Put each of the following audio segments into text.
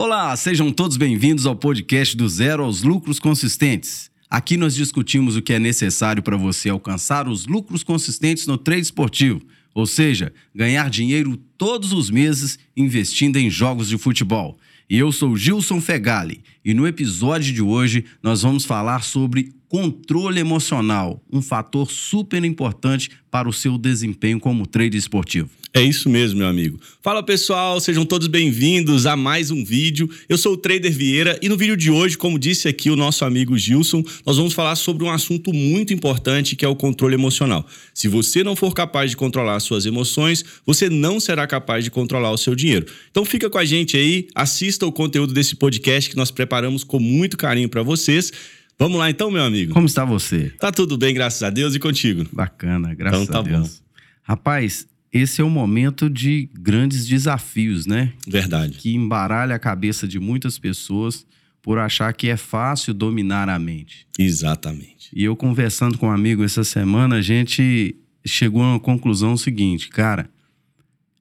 Olá, sejam todos bem-vindos ao podcast do Zero aos Lucros Consistentes. Aqui nós discutimos o que é necessário para você alcançar os lucros consistentes no trade esportivo, ou seja, ganhar dinheiro todos os meses investindo em jogos de futebol. E eu sou Gilson Fegali e no episódio de hoje nós vamos falar sobre controle emocional, um fator super importante para o seu desempenho como trader esportivo. É isso mesmo, meu amigo. Fala pessoal, sejam todos bem-vindos a mais um vídeo. Eu sou o Trader Vieira e no vídeo de hoje, como disse aqui o nosso amigo Gilson, nós vamos falar sobre um assunto muito importante que é o controle emocional. Se você não for capaz de controlar suas emoções, você não será capaz de controlar o seu dinheiro. Então fica com a gente aí, assista o conteúdo desse podcast que nós preparamos com muito carinho para vocês. Vamos lá então, meu amigo. Como está você? Tá tudo bem, graças a Deus e contigo. Bacana, graças então, tá a Deus. Bom. Rapaz, esse é um momento de grandes desafios, né? Verdade. Que embaralha a cabeça de muitas pessoas por achar que é fácil dominar a mente. Exatamente. E eu conversando com um amigo essa semana, a gente chegou a uma conclusão seguinte, cara,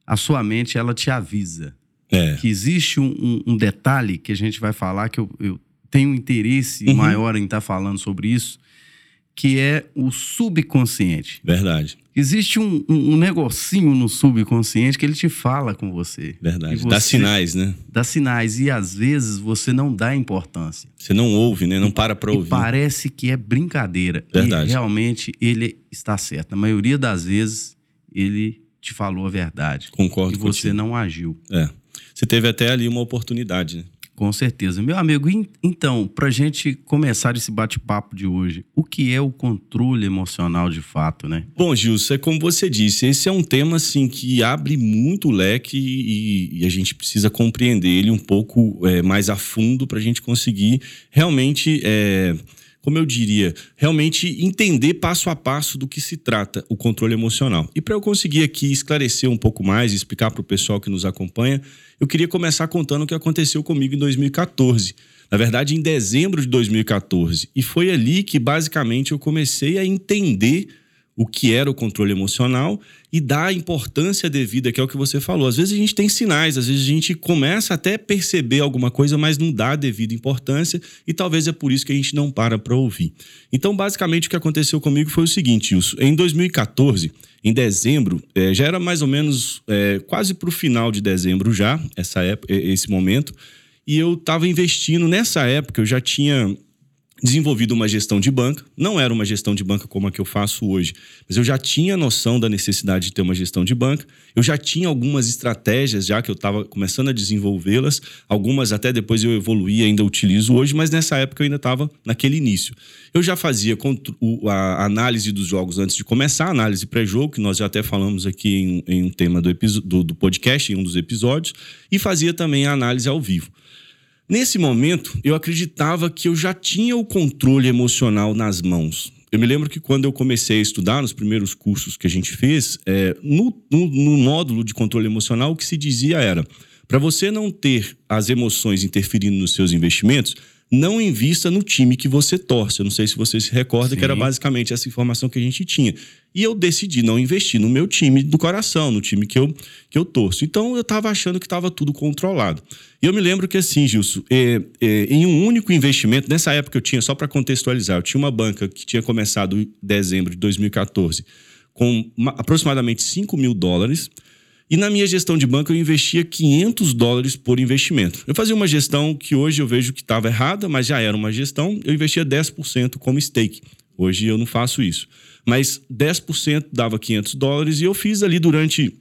a sua mente ela te avisa é. que existe um, um, detalhe que a gente vai falar que eu, eu tenho interesse uhum. maior em estar tá falando sobre isso, que é o subconsciente. Verdade. Existe um, um, um, negocinho no subconsciente que ele te fala com você. Verdade. Você, dá sinais, né? Dá sinais. E às vezes você não dá importância. Você não ouve, né? Não para pra ouvir. parece que é brincadeira. Verdade. E realmente ele está certo. Na maioria das vezes ele te falou a verdade. Concordo E você não agiu. É. Você teve até ali uma oportunidade, né? Com certeza. Meu amigo, então, para a gente começar esse bate-papo de hoje, o que é o controle emocional de fato, né? Bom, Gilson, é como você disse, esse é um tema assim que abre muito leque e, e a gente precisa compreender ele um pouco é, mais a fundo para a gente conseguir realmente. É, como eu diria, realmente entender passo a passo do que se trata o controle emocional. E para eu conseguir aqui esclarecer um pouco mais explicar para o pessoal que nos acompanha, eu queria começar contando o que aconteceu comigo em 2014. Na verdade, em dezembro de 2014. E foi ali que basicamente eu comecei a entender o que era o controle emocional e dar a importância devida, que é o que você falou. Às vezes a gente tem sinais, às vezes a gente começa até a perceber alguma coisa, mas não dá a devida importância e talvez é por isso que a gente não para para ouvir. Então, basicamente, o que aconteceu comigo foi o seguinte, Wilson. Em 2014, em dezembro, é, já era mais ou menos é, quase para o final de dezembro já, essa época, esse momento, e eu estava investindo nessa época, eu já tinha desenvolvido uma gestão de banca. Não era uma gestão de banca como a que eu faço hoje, mas eu já tinha noção da necessidade de ter uma gestão de banca. Eu já tinha algumas estratégias já que eu estava começando a desenvolvê-las. Algumas até depois eu evoluí ainda utilizo hoje, mas nessa época eu ainda estava naquele início. Eu já fazia a análise dos jogos antes de começar, análise pré-jogo, que nós já até falamos aqui em, em um tema do, do, do podcast, em um dos episódios, e fazia também a análise ao vivo. Nesse momento, eu acreditava que eu já tinha o controle emocional nas mãos. Eu me lembro que quando eu comecei a estudar, nos primeiros cursos que a gente fez, é, no, no, no módulo de controle emocional, o que se dizia era: para você não ter as emoções interferindo nos seus investimentos, não invista no time que você torce. Eu não sei se você se recorda Sim. que era basicamente essa informação que a gente tinha. E eu decidi não investir no meu time do coração, no time que eu, que eu torço. Então eu estava achando que estava tudo controlado. E eu me lembro que assim, Gilson, é, é, em um único investimento, nessa época eu tinha, só para contextualizar, eu tinha uma banca que tinha começado em dezembro de 2014 com uma, aproximadamente 5 mil dólares. E na minha gestão de banco eu investia 500 dólares por investimento. Eu fazia uma gestão que hoje eu vejo que estava errada, mas já era uma gestão. Eu investia 10% como stake. Hoje eu não faço isso. Mas 10% dava 500 dólares e eu fiz ali durante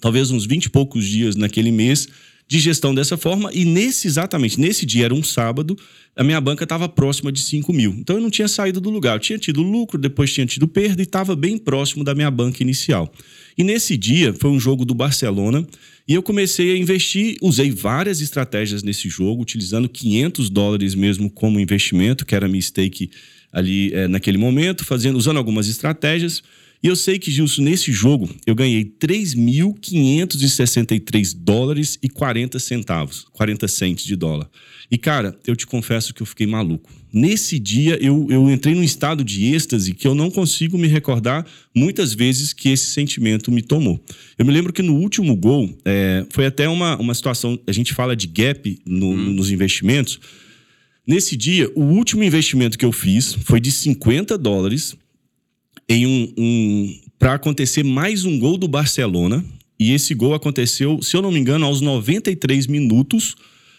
talvez uns 20 e poucos dias naquele mês de gestão dessa forma. E nesse, exatamente, nesse dia, era um sábado, a minha banca estava próxima de 5 mil. Então eu não tinha saído do lugar. Eu tinha tido lucro, depois tinha tido perda e estava bem próximo da minha banca inicial. E nesse dia foi um jogo do Barcelona e eu comecei a investir. Usei várias estratégias nesse jogo, utilizando 500 dólares mesmo como investimento, que era minha stake ali é, naquele momento, fazendo, usando algumas estratégias. E eu sei que, Gilson, nesse jogo eu ganhei 3.563 dólares e 40 centavos, 40 centes de dólar. E, cara, eu te confesso que eu fiquei maluco. Nesse dia, eu, eu entrei num estado de êxtase que eu não consigo me recordar muitas vezes que esse sentimento me tomou. Eu me lembro que no último gol, é, foi até uma, uma situação, a gente fala de gap no, hum. nos investimentos. Nesse dia, o último investimento que eu fiz foi de 50 dólares em um, um para acontecer mais um gol do Barcelona. E esse gol aconteceu, se eu não me engano, aos 93 minutos,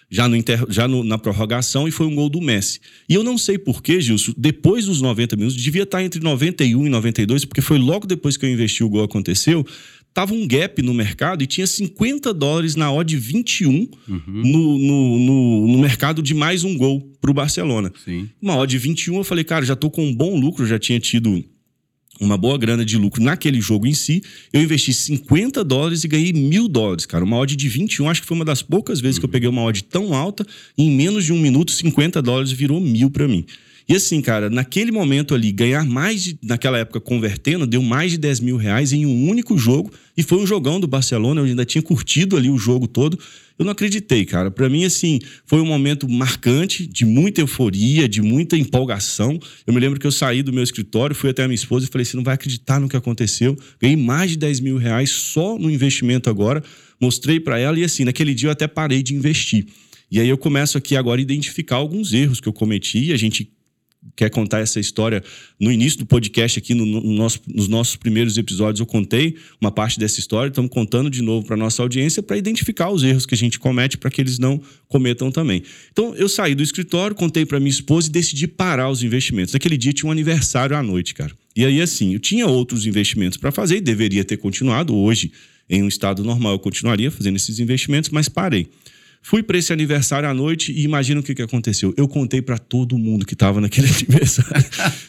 já, no inter, já no, na prorrogação, e foi um gol do Messi. E eu não sei porquê, Gilson, depois dos 90 minutos, devia estar entre 91 e 92, porque foi logo depois que eu investi o gol aconteceu. Tava um gap no mercado e tinha 50 dólares na odd 21 uhum. no, no, no, no mercado de mais um gol para o Barcelona. Sim. Uma odd 21, eu falei, cara, já estou com um bom lucro, já tinha tido uma boa grana de lucro naquele jogo em si. Eu investi 50 dólares e ganhei mil dólares, cara. Uma odd de 21, acho que foi uma das poucas vezes uhum. que eu peguei uma odd tão alta. Em menos de um minuto, 50 dólares virou mil para mim. E assim, cara, naquele momento ali, ganhar mais de, naquela época convertendo, deu mais de 10 mil reais em um único jogo. E foi um jogão do Barcelona, eu ainda tinha curtido ali o jogo todo. Eu não acreditei, cara. Para mim, assim, foi um momento marcante, de muita euforia, de muita empolgação. Eu me lembro que eu saí do meu escritório, fui até a minha esposa e falei: você não vai acreditar no que aconteceu. Ganhei mais de 10 mil reais só no investimento agora. Mostrei para ela e, assim, naquele dia eu até parei de investir. E aí eu começo aqui agora a identificar alguns erros que eu cometi. A gente quer contar essa história, no início do podcast aqui, no, no nosso, nos nossos primeiros episódios, eu contei uma parte dessa história. Estamos contando de novo para nossa audiência para identificar os erros que a gente comete para que eles não cometam também. Então, eu saí do escritório, contei para minha esposa e decidi parar os investimentos. Naquele dia tinha um aniversário à noite, cara. E aí, assim, eu tinha outros investimentos para fazer e deveria ter continuado. Hoje, em um estado normal, eu continuaria fazendo esses investimentos, mas parei. Fui para esse aniversário à noite e imagina o que, que aconteceu. Eu contei para todo mundo que estava naquele aniversário.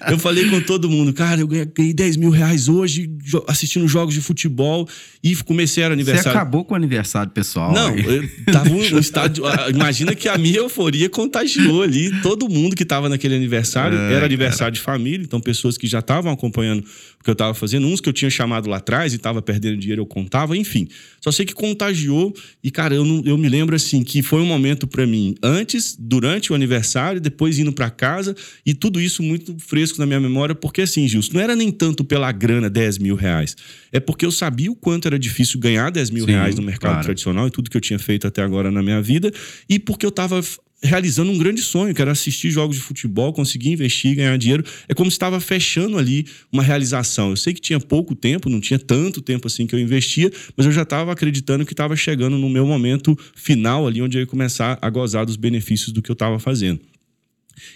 eu falei com todo mundo, cara, eu ganhei 10 mil reais hoje assistindo jogos de futebol e comecei a aniversário. Você acabou com o aniversário pessoal. Não, eu tava no estádio. Imagina que a minha euforia contagiou ali. Todo mundo que estava naquele aniversário é, era aniversário cara. de família, então pessoas que já estavam acompanhando o que eu estava fazendo, uns que eu tinha chamado lá atrás e estava perdendo dinheiro, eu contava, enfim. Só sei que contagiou e, cara, eu, não, eu me lembro assim que foi um momento para mim antes, durante o aniversário, depois indo para casa e tudo isso muito fresco na minha memória, porque assim, Gilson, não era nem tanto pela grana 10 mil reais, é porque eu sabia o quanto era difícil ganhar 10 mil Sim, reais no mercado claro. tradicional e tudo que eu tinha feito até agora na minha vida, e porque eu estava realizando um grande sonho, que era assistir jogos de futebol, conseguir investir, ganhar dinheiro. É como se estava fechando ali uma realização. Eu sei que tinha pouco tempo, não tinha tanto tempo assim que eu investia, mas eu já estava acreditando que estava chegando no meu momento final ali, onde eu ia começar a gozar dos benefícios do que eu estava fazendo.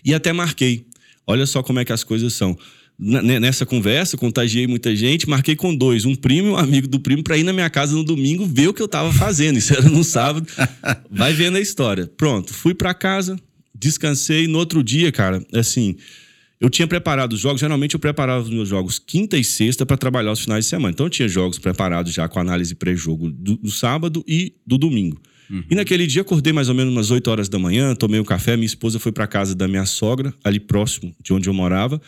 E até marquei. Olha só como é que as coisas são nessa conversa, contagiei muita gente, marquei com dois, um primo e um amigo do primo, para ir na minha casa no domingo ver o que eu estava fazendo. Isso era no sábado. Vai vendo a história. Pronto, fui para casa, descansei. No outro dia, cara, assim, eu tinha preparado os jogos. Geralmente eu preparava os meus jogos quinta e sexta para trabalhar os finais de semana. Então eu tinha jogos preparados já com análise pré-jogo do, do, sábado e do domingo. Uhum. E naquele dia acordei mais ou menos umas 8 horas da manhã, tomei um café. Minha esposa foi para casa da minha sogra, ali próximo de onde eu morava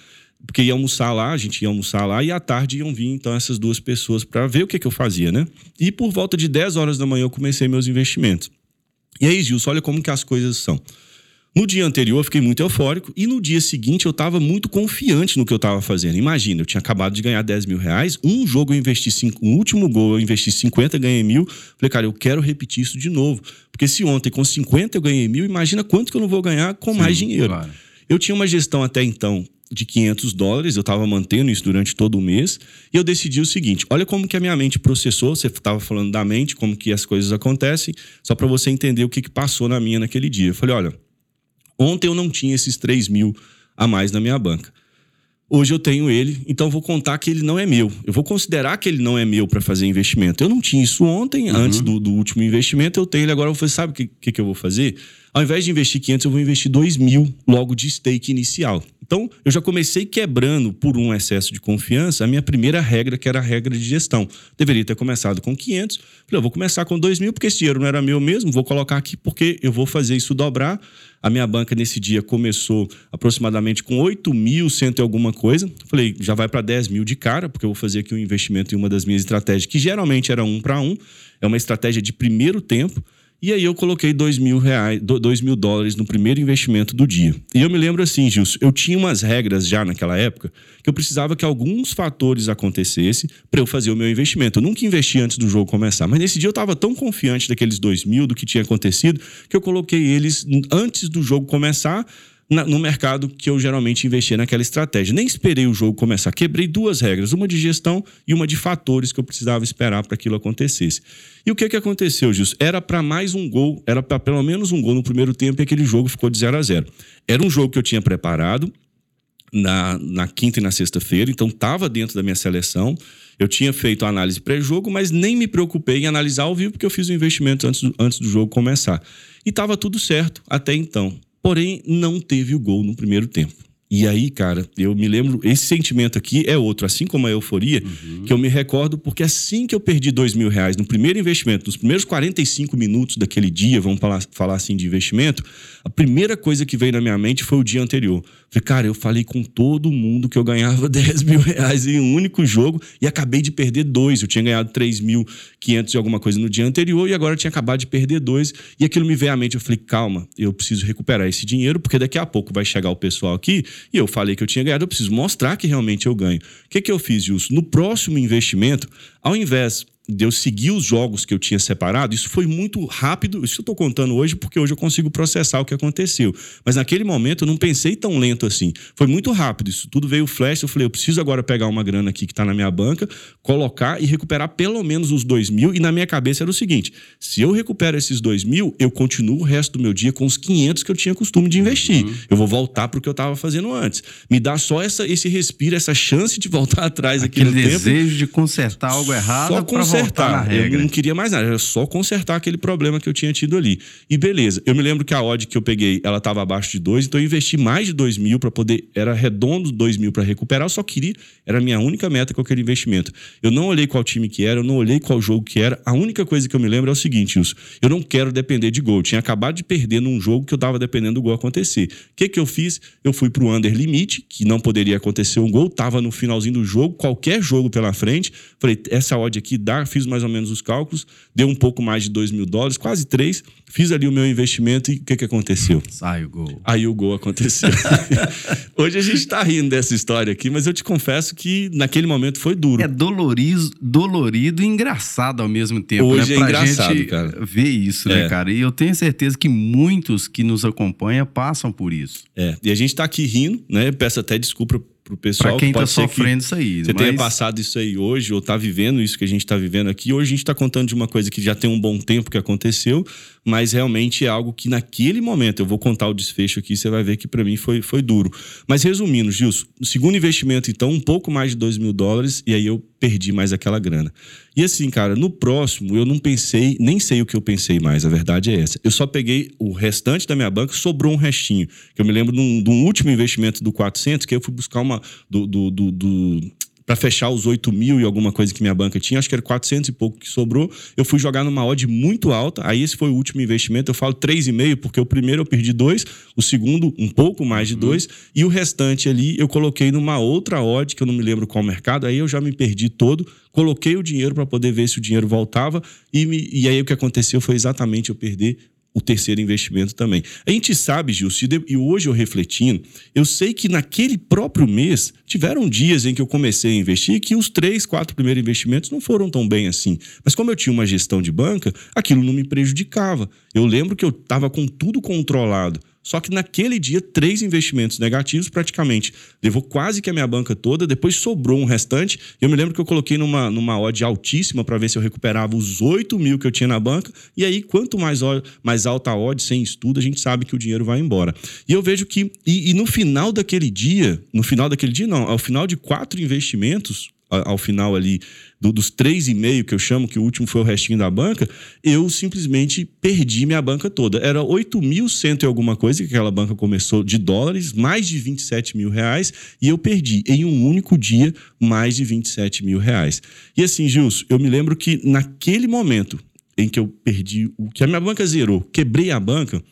porque ia almoçar lá, a gente ia almoçar lá, e à tarde iam vir então essas duas pessoas para ver o que, que eu fazia, né? E por volta de 10 horas da manhã eu comecei meus investimentos. E aí, Gilson, olha como que as coisas são. No dia anterior eu fiquei muito eufórico e no dia seguinte eu estava muito confiante no que eu estava fazendo. Imagina, eu tinha acabado de ganhar 10 mil reais, um jogo eu investi, cinco, um último gol eu investi 50, ganhei mil. Falei, cara, eu quero repetir isso de novo. Porque se ontem com 50 eu ganhei mil, imagina quanto que eu não vou ganhar com Sim, mais dinheiro. Claro. Eu tinha uma gestão até então de 500 dólares, eu estava mantendo isso durante todo o mês, e eu decidi o seguinte: olha como que a minha mente processou, você estava falando da mente, como que as coisas acontecem, só para você entender o que, que passou na minha naquele dia. Eu falei: olha, ontem eu não tinha esses 3 mil a mais na minha banca. Hoje eu tenho ele, então vou contar que ele não é meu. Eu vou considerar que ele não é meu para fazer investimento. Eu não tinha isso ontem, uhum. antes do, do, último investimento, eu tenho ele agora. Eu falei, sabe o que, que, que eu vou fazer? Ao invés de investir 500, eu vou investir 2 mil logo de stake inicial. Então, eu já comecei quebrando por um excesso de confiança a minha primeira regra, que era a regra de gestão. Deveria ter começado com 500. Falei, eu vou começar com 2 mil, porque esse dinheiro não era meu mesmo, vou colocar aqui porque eu vou fazer isso dobrar. A minha banca nesse dia começou aproximadamente com 8 mil, cento e alguma coisa. Falei, já vai para 10 mil de cara, porque eu vou fazer aqui um investimento em uma das minhas estratégias, que geralmente era um para um. É uma estratégia de primeiro tempo. E aí eu coloquei dois mil, reais, dois mil dólares no primeiro investimento do dia. E eu me lembro assim, Gilson, eu tinha umas regras já naquela época que eu precisava que alguns fatores acontecessem para eu fazer o meu investimento. Eu nunca investi antes do jogo começar, mas nesse dia eu estava tão confiante daqueles dois mil, do que tinha acontecido, que eu coloquei eles antes do jogo começar na, no mercado que eu geralmente investia naquela estratégia. Nem esperei o jogo começar. Quebrei duas regras, uma de gestão e uma de fatores que eu precisava esperar para aquilo acontecesse. E o que, que aconteceu, Gilson? Era para mais um gol, era para pelo menos um gol no primeiro tempo e aquele jogo ficou de 0 a 0 Era um jogo que eu tinha preparado na, na quinta e na sexta-feira, então estava dentro da minha seleção. Eu tinha feito a análise pré-jogo, mas nem me preocupei em analisar ao vivo, porque eu fiz o investimento antes do, antes do jogo começar. E estava tudo certo até então. Porém, não teve o gol no primeiro tempo. E aí, cara, eu me lembro, esse sentimento aqui é outro, assim como a euforia, uhum. que eu me recordo, porque assim que eu perdi dois mil reais no primeiro investimento, nos primeiros 45 minutos daquele dia, vamos falar, falar assim de investimento, a primeira coisa que veio na minha mente foi o dia anterior. Falei, cara, eu falei com todo mundo que eu ganhava 10 mil reais em um único jogo e acabei de perder dois. Eu tinha ganhado 3.500 e alguma coisa no dia anterior e agora eu tinha acabado de perder dois. E aquilo me veio à mente. Eu falei, calma, eu preciso recuperar esse dinheiro porque daqui a pouco vai chegar o pessoal aqui e eu falei que eu tinha ganhado, eu preciso mostrar que realmente eu ganho. O que, que eu fiz, Justo? No próximo investimento, ao invés de eu seguir os jogos que eu tinha separado, isso foi muito rápido. Isso eu estou contando hoje porque hoje eu consigo processar o que aconteceu. Mas naquele momento eu não pensei tão lento assim. Foi muito rápido. Isso tudo veio flash. Eu falei, eu preciso agora pegar uma grana aqui que está na minha banca, colocar e recuperar pelo menos os dois mil. E na minha cabeça era o seguinte: se eu recupero esses dois mil, eu continuo o resto do meu dia com os 500 que eu tinha costume de investir. Uhum. Eu vou voltar para o que eu estava fazendo antes. Me dá só essa, esse respiro, essa chance de voltar atrás Aquele aqui no desejo tempo. de consertar algo errado. Só consertar. Eu não queria mais nada, era só consertar aquele problema que eu tinha tido ali. E beleza, eu me lembro que a odd que eu peguei, ela estava abaixo de 2, então eu investi mais de 2 mil para poder. Era redondo 2 mil para recuperar, eu só queria. Era a minha única meta com aquele investimento. Eu não olhei qual time que era, eu não olhei qual jogo que era. A única coisa que eu me lembro é o seguinte, Wilson, eu não quero depender de gol. Eu tinha acabado de perder num jogo que eu estava dependendo do gol acontecer. O que, que eu fiz? Eu fui pro under limite, que não poderia acontecer um gol, estava no finalzinho do jogo, qualquer jogo pela frente. Falei, essa odd aqui dá, fiz mais ou menos os cálculos, deu um pouco mais de 2 mil dólares, quase 3. Fiz ali o meu investimento e o que, que aconteceu? Sai o gol. Aí o gol aconteceu. Hoje a gente está rindo dessa história aqui, mas eu te confesso que naquele momento foi duro. É dolorido, dolorido e engraçado ao mesmo tempo. Hoje né? é engraçado, gente cara. Ver isso, né, é. né, cara? E eu tenho certeza que muitos que nos acompanham passam por isso. É. E a gente está aqui rindo, né? Peço até desculpa pro pessoal. Pra quem que tá sofrendo isso aí. Você mas... tenha passado isso aí hoje, ou tá vivendo isso que a gente tá vivendo aqui. Hoje a gente tá contando de uma coisa que já tem um bom tempo que aconteceu, mas realmente é algo que naquele momento, eu vou contar o desfecho aqui, você vai ver que para mim foi, foi duro. Mas resumindo, Gilson, o segundo investimento, então, um pouco mais de 2 mil dólares, e aí eu perdi mais aquela grana. E assim, cara, no próximo eu não pensei, nem sei o que eu pensei mais, a verdade é essa. Eu só peguei o restante da minha banca, sobrou um restinho. Que eu me lembro de um, de um último investimento do 400, que eu fui buscar uma. Do, do, do, do para fechar os 8 mil e alguma coisa que minha banca tinha, acho que era 400 e pouco que sobrou. Eu fui jogar numa odd muito alta, aí esse foi o último investimento. Eu falo 3,5, porque o primeiro eu perdi dois, o segundo um pouco mais de uhum. dois, e o restante ali eu coloquei numa outra odd, que eu não me lembro qual mercado, aí eu já me perdi todo. Coloquei o dinheiro para poder ver se o dinheiro voltava, e, me, e aí o que aconteceu foi exatamente eu perder o terceiro investimento também. A gente sabe, Gilson, e hoje eu refletindo, eu sei que naquele próprio mês tiveram dias em que eu comecei a investir que os três, quatro primeiros investimentos não foram tão bem assim. Mas como eu tinha uma gestão de banca, aquilo não me prejudicava. Eu lembro que eu estava com tudo controlado. Só que naquele dia, três investimentos negativos, praticamente. Levou quase que a minha banca toda, depois sobrou um restante. Eu me lembro que eu coloquei numa, numa odd altíssima para ver se eu recuperava os 8 mil que eu tinha na banca. E aí, quanto mais, mais alta a odd, sem estudo, a gente sabe que o dinheiro vai embora. E eu vejo que. E, e no final daquele dia, no final daquele dia, não, ao final de quatro investimentos, ao final ali do, dos três e meio que eu chamo, que o último foi o restinho da banca, eu simplesmente perdi minha banca toda. Era 8.100 e alguma coisa que aquela banca começou de dólares, mais de 27 mil reais, e eu perdi em um único dia mais de 27 mil reais. E assim, Gilson, eu me lembro que naquele momento em que eu perdi, o que a minha banca zerou, quebrei a banca,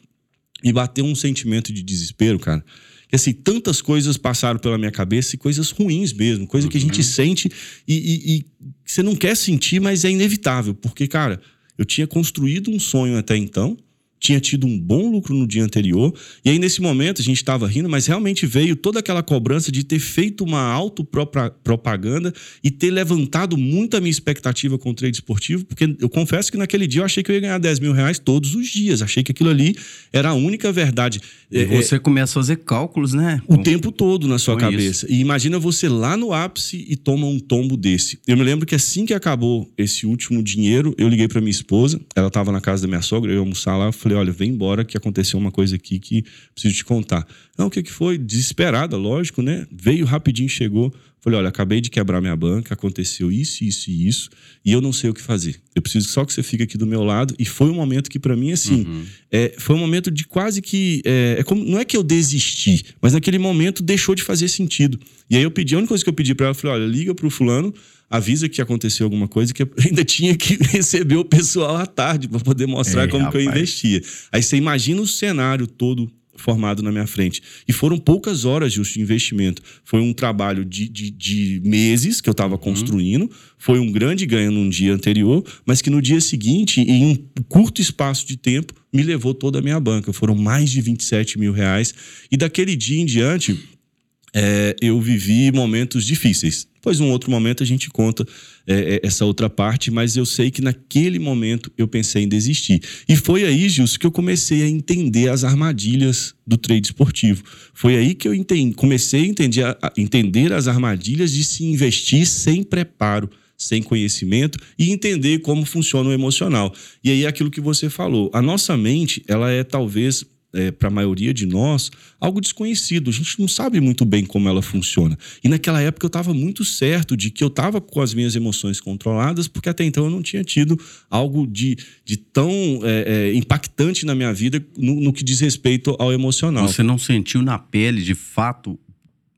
me bateu um sentimento de desespero, cara que assim, tantas coisas passaram pela minha cabeça e coisas ruins mesmo, coisa que a gente Uhum. sente e, e- e você não quer sentir, mas é inevitável, porque, cara, eu tinha construído um sonho até então, tinha tido um bom lucro no dia anterior, e aí nesse momento a gente estava rindo, mas realmente veio toda aquela cobrança de ter feito uma autopropaganda e ter levantado muito a minha expectativa com o trade esportivo, porque eu confesso que naquele dia eu achei que eu ia ganhar 10 mil reais todos os dias, achei que aquilo ali era a única verdade. E É, é, você começa a fazer cálculos, né? o tempo todo na sua Com cabeça. E imagina você lá no ápice e toma um tombo desse. Eu me lembro que assim que acabou esse último dinheiro, eu liguei para minha esposa, ela estava na casa da minha sogra, eu ia almoçar lá, eu falei: "Olha, vem embora que aconteceu uma coisa aqui que preciso te contar". Não, o que que foi? Desesperada, lógico, né? Veio rapidinho, chegou. Falei, olha, acabei de quebrar minha banca, aconteceu isso, isso e isso, e eu não sei o que fazer. Eu preciso só que você fique aqui do meu lado. E foi um momento que, para mim, assim, Uhum. é, foi um momento de quase que. É, é como, não é que eu desisti, mas naquele momento deixou de fazer sentido. E aí eu pedi, a única coisa que eu pedi para ela, eu falei: olha, liga pro fulano, avisa que aconteceu alguma coisa, que eu ainda tinha que receber o pessoal à tarde para poder mostrar Ei, como que eu rapaz. investia. Aí você imagina o cenário todo formado na minha frente. E foram poucas horas justo de investimento. Foi um trabalho de, de, de meses que eu estava construindo. Foi um grande ganho num dia anterior, mas que no dia seguinte, em um curto espaço de tempo, me levou toda a minha banca. Foram mais de 27 mil reais. E daquele dia em diante, é, eu vivi momentos difíceis. Depois, num outro momento, a gente conta é, é, essa outra parte, mas eu sei que naquele momento eu pensei em desistir. E foi aí, Gilson, que eu comecei a entender as armadilhas do trade esportivo. Foi aí que eu entendi, comecei a entender, a entender as armadilhas de se investir sem preparo sem conhecimento e entender como funciona o emocional. E aí é aquilo que você falou, a nossa mente, ela é talvez é, para a maioria de nós, algo desconhecido. A gente não sabe muito bem como ela funciona. E naquela época eu estava muito certo de que eu estava com as minhas emoções controladas, porque até então eu não tinha tido algo de, de tão é, é, impactante na minha vida no, no que diz respeito ao emocional. Você não sentiu na pele, de fato,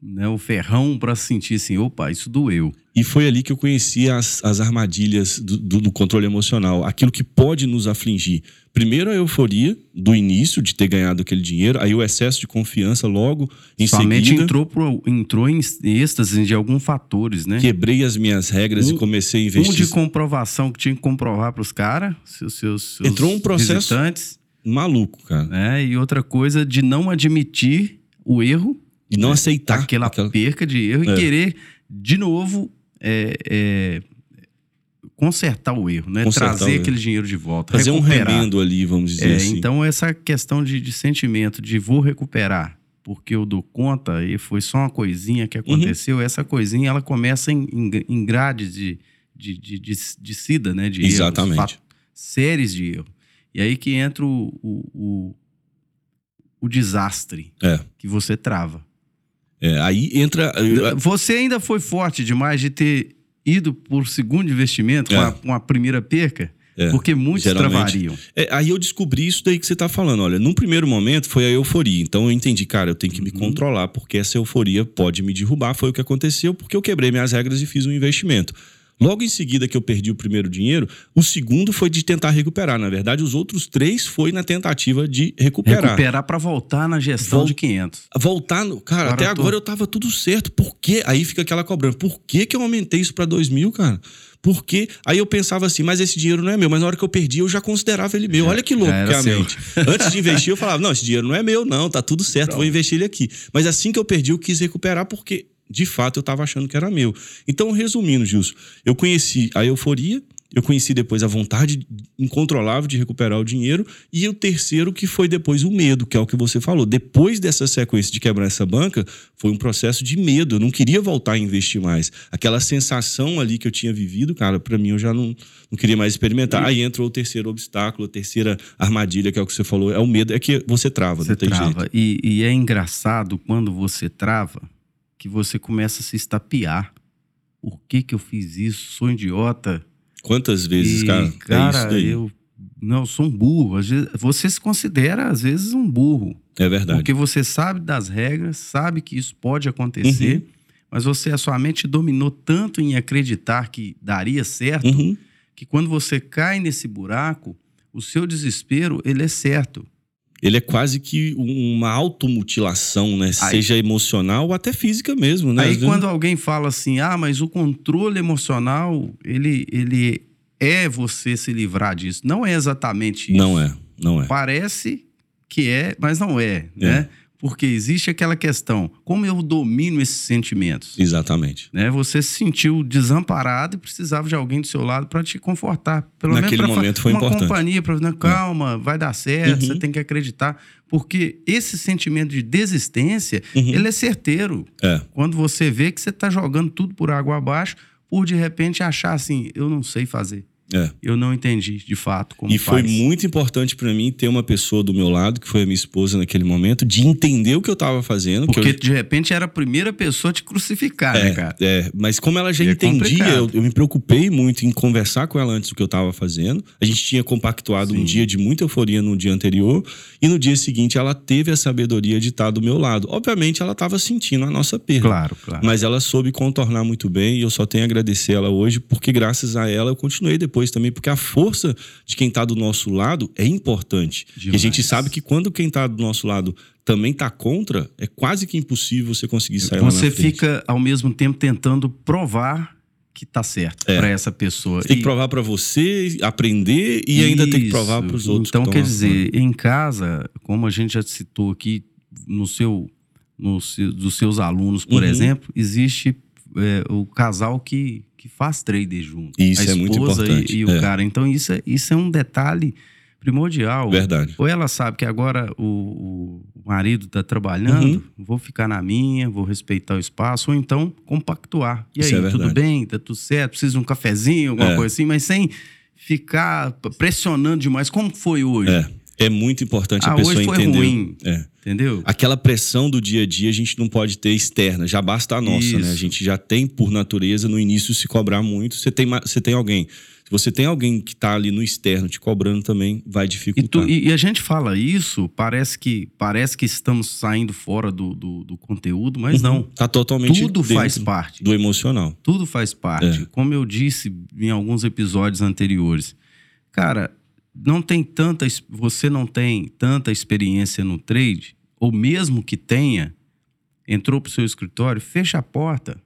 né, o ferrão para sentir assim, opa, isso doeu. E foi ali que eu conheci as, as armadilhas do, do, do controle emocional, aquilo que pode nos afligir. Primeiro a euforia do início de ter ganhado aquele dinheiro, aí o excesso de confiança logo em Sua mente seguida. entrou, pro, entrou em êxtase de alguns fatores, né? Quebrei as minhas regras e Um- comecei a Um investir. de comprovação que tinha que comprovar para os caras, seus, seus, seus Entrou um processo- visitantes, Maluco, cara. né? E outra coisa de não admitir o erro, E não aceitar aquela, perca de erro É. e querer de novo é, é, consertar o erro, né? Consertar Trazer aquele dinheiro de volta, fazer um recuperar. remendo ali, vamos dizer É, assim. Então, essa questão de, de sentimento de vou recuperar porque eu dou conta e foi só uma coisinha Uhum. que aconteceu, essa coisinha ela começa em, em, em grades de, de, de, de, de sida, né? De erros, Exatamente. fa- séries de erro. E aí que entra o, o, o, o desastre É. que você trava. É, aí entra. Você ainda foi forte demais de ter ido por segundo investimento com, É. a, com a primeira perca? É, Porque muitos geralmente. travariam. É, aí eu descobri isso daí que você tá falando. Olha, num primeiro momento foi a euforia. Então eu entendi, cara, eu tenho que me Uhum. controlar, porque essa euforia pode me derrubar. Foi o que aconteceu, porque eu quebrei minhas regras e fiz um investimento. Logo em seguida que eu perdi o primeiro dinheiro, o segundo foi de tentar recuperar. Na verdade, os outros três foi na tentativa de recuperar. Recuperar para voltar na gestão Vol- de 500. Voltar, no- cara, Agora até eu tô- agora eu tava tudo certo. Por quê? Aí fica aquela cobrança. Por que, que eu aumentei isso pra dois mil, cara? Por quê? Aí eu pensava assim, mas esse dinheiro não é meu. Mas na hora que eu perdi, eu já considerava ele meu. Já- Olha que louco que é a mente. Antes de investir, eu falava, não, esse dinheiro não é meu, não. Tá tudo certo, vou investir ele aqui. Mas assim que eu perdi, eu quis recuperar porque, de fato, eu tava achando que era meu. Então, resumindo, Gilson, eu conheci a euforia, eu conheci depois a vontade incontrolável de recuperar o dinheiro e o terceiro que foi depois o medo, que é o que você falou. Depois dessa sequência de quebrar essa banca, foi um processo de medo. Eu não queria voltar a investir mais. Aquela sensação ali que eu tinha vivido, cara, para mim eu já não, não queria mais experimentar. Aí entrou o terceiro obstáculo, a terceira armadilha, que é o que você falou, é o medo, é que você trava, Você não tem trava. jeito. E, e é engraçado quando você trava que você começa a se estapear. Por que, que eu fiz isso? Sou idiota. Quantas vezes, E, cara? cara, é isso daí. eu não sou um burro. Às vezes, você se considera, às vezes, um burro. É verdade. Porque você sabe das regras, sabe que isso pode acontecer, Uhum. mas você, a sua mente dominou tanto em acreditar que daria certo, Uhum. que quando você cai nesse buraco, o seu desespero, ele é certo. Ele é quase que uma automutilação, né? Aí- Seja emocional ou até física mesmo, né? Aí vezes- quando alguém fala assim, ah, mas o controle emocional, ele, ele é você se livrar disso. Não é exatamente isso. Não é, não é. Parece que é, mas não é, né? Porque existe aquela questão, como eu domino esses sentimentos? Exatamente. Né? Você se sentiu desamparado e precisava de alguém do seu lado para te confortar. Pelo Naquele menos momento foi uma importante. companhia para né, calma, vai dar certo, Uhum. você tem que acreditar, porque esse sentimento de desistência, Uhum. ele é certeiro. É. Quando você vê que você está jogando tudo por água abaixo, por de repente achar assim, eu não sei fazer. É. Eu não entendi de fato como E foi faz. muito importante pra mim ter uma pessoa do meu lado, que foi a minha esposa naquele momento, de entender o que eu tava fazendo. que Porque eu... de repente era a primeira pessoa a te crucificar, É, né, cara? é, mas como ela já é entendia, eu, eu me preocupei muito em conversar com ela antes do que eu estava fazendo. A gente tinha compactuado um Sim. dia de muita euforia no dia anterior, e no dia seguinte ela teve a sabedoria de estar do meu lado. Obviamente ela estava sentindo a nossa perda. Claro, claro. Mas ela soube contornar muito bem e eu só tenho a agradecer ela hoje, porque graças a ela eu continuei depois também, porque a força de quem está do nosso lado é importante. E a Demais. gente sabe que quando quem está do nosso lado também está contra, é quase que impossível você conseguir sair lá Você fica ao mesmo tempo tentando provar que tá certo É. para essa pessoa. Você tem que E- provar pra você, aprender e ainda tem que provar Isso. para os outros. Então, que quer dizer, em casa, como a gente já citou aqui, no seu, no seu- dos seus alunos, por Uhum. exemplo, existe é, o casal que, que faz trader junto. Isso a é muito esposa importante, E, e o é. cara. Então, isso é, isso é um detalhe primordial. Verdade. Ou ela sabe que agora o, o marido está trabalhando, Uhum. vou ficar na minha, vou respeitar o espaço, ou então compactuar. E Isso aí, é tudo bem? Tá tudo certo? Precisa de um cafezinho, alguma É. coisa assim, mas sem ficar pressionando demais. Como foi hoje? É. É muito importante Ah, a pessoa hoje foi entender. ruim. É. Entendeu? Aquela pressão do dia a dia a gente não pode ter externa, já basta a nossa, né? A Isso. gente já tem, por natureza, no início se cobrar muito. Você tem, você tem alguém. Se você tem alguém que tá ali no externo te cobrando também, vai E, dificultar. tu- e- e a gente fala isso, parece que, parece que estamos saindo fora do, do, do conteúdo, mas não. Tá totalmente Tudo faz parte. do emocional. Tudo faz parte. É. Como eu disse em alguns episódios anteriores. Cara, não tem tanta. Você não tem tanta experiência no trade, ou mesmo que tenha, entrou pro seu escritório, fecha a porta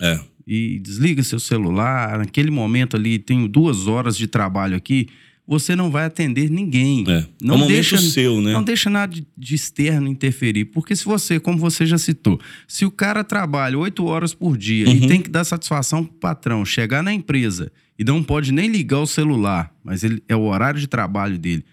É. e desliga seu celular. Naquele momento ali, tenho duas horas de trabalho aqui. Você não vai atender ninguém. É. Não é um deixa- seu, né? Não deixa nada de, de externo interferir. Porque se você, como você já citou, se o cara trabalha oito horas por dia Uhum. e tem que dar satisfação pro patrão, chegar na empresa e não pode nem ligar o celular, mas ele é o horário de trabalho dele.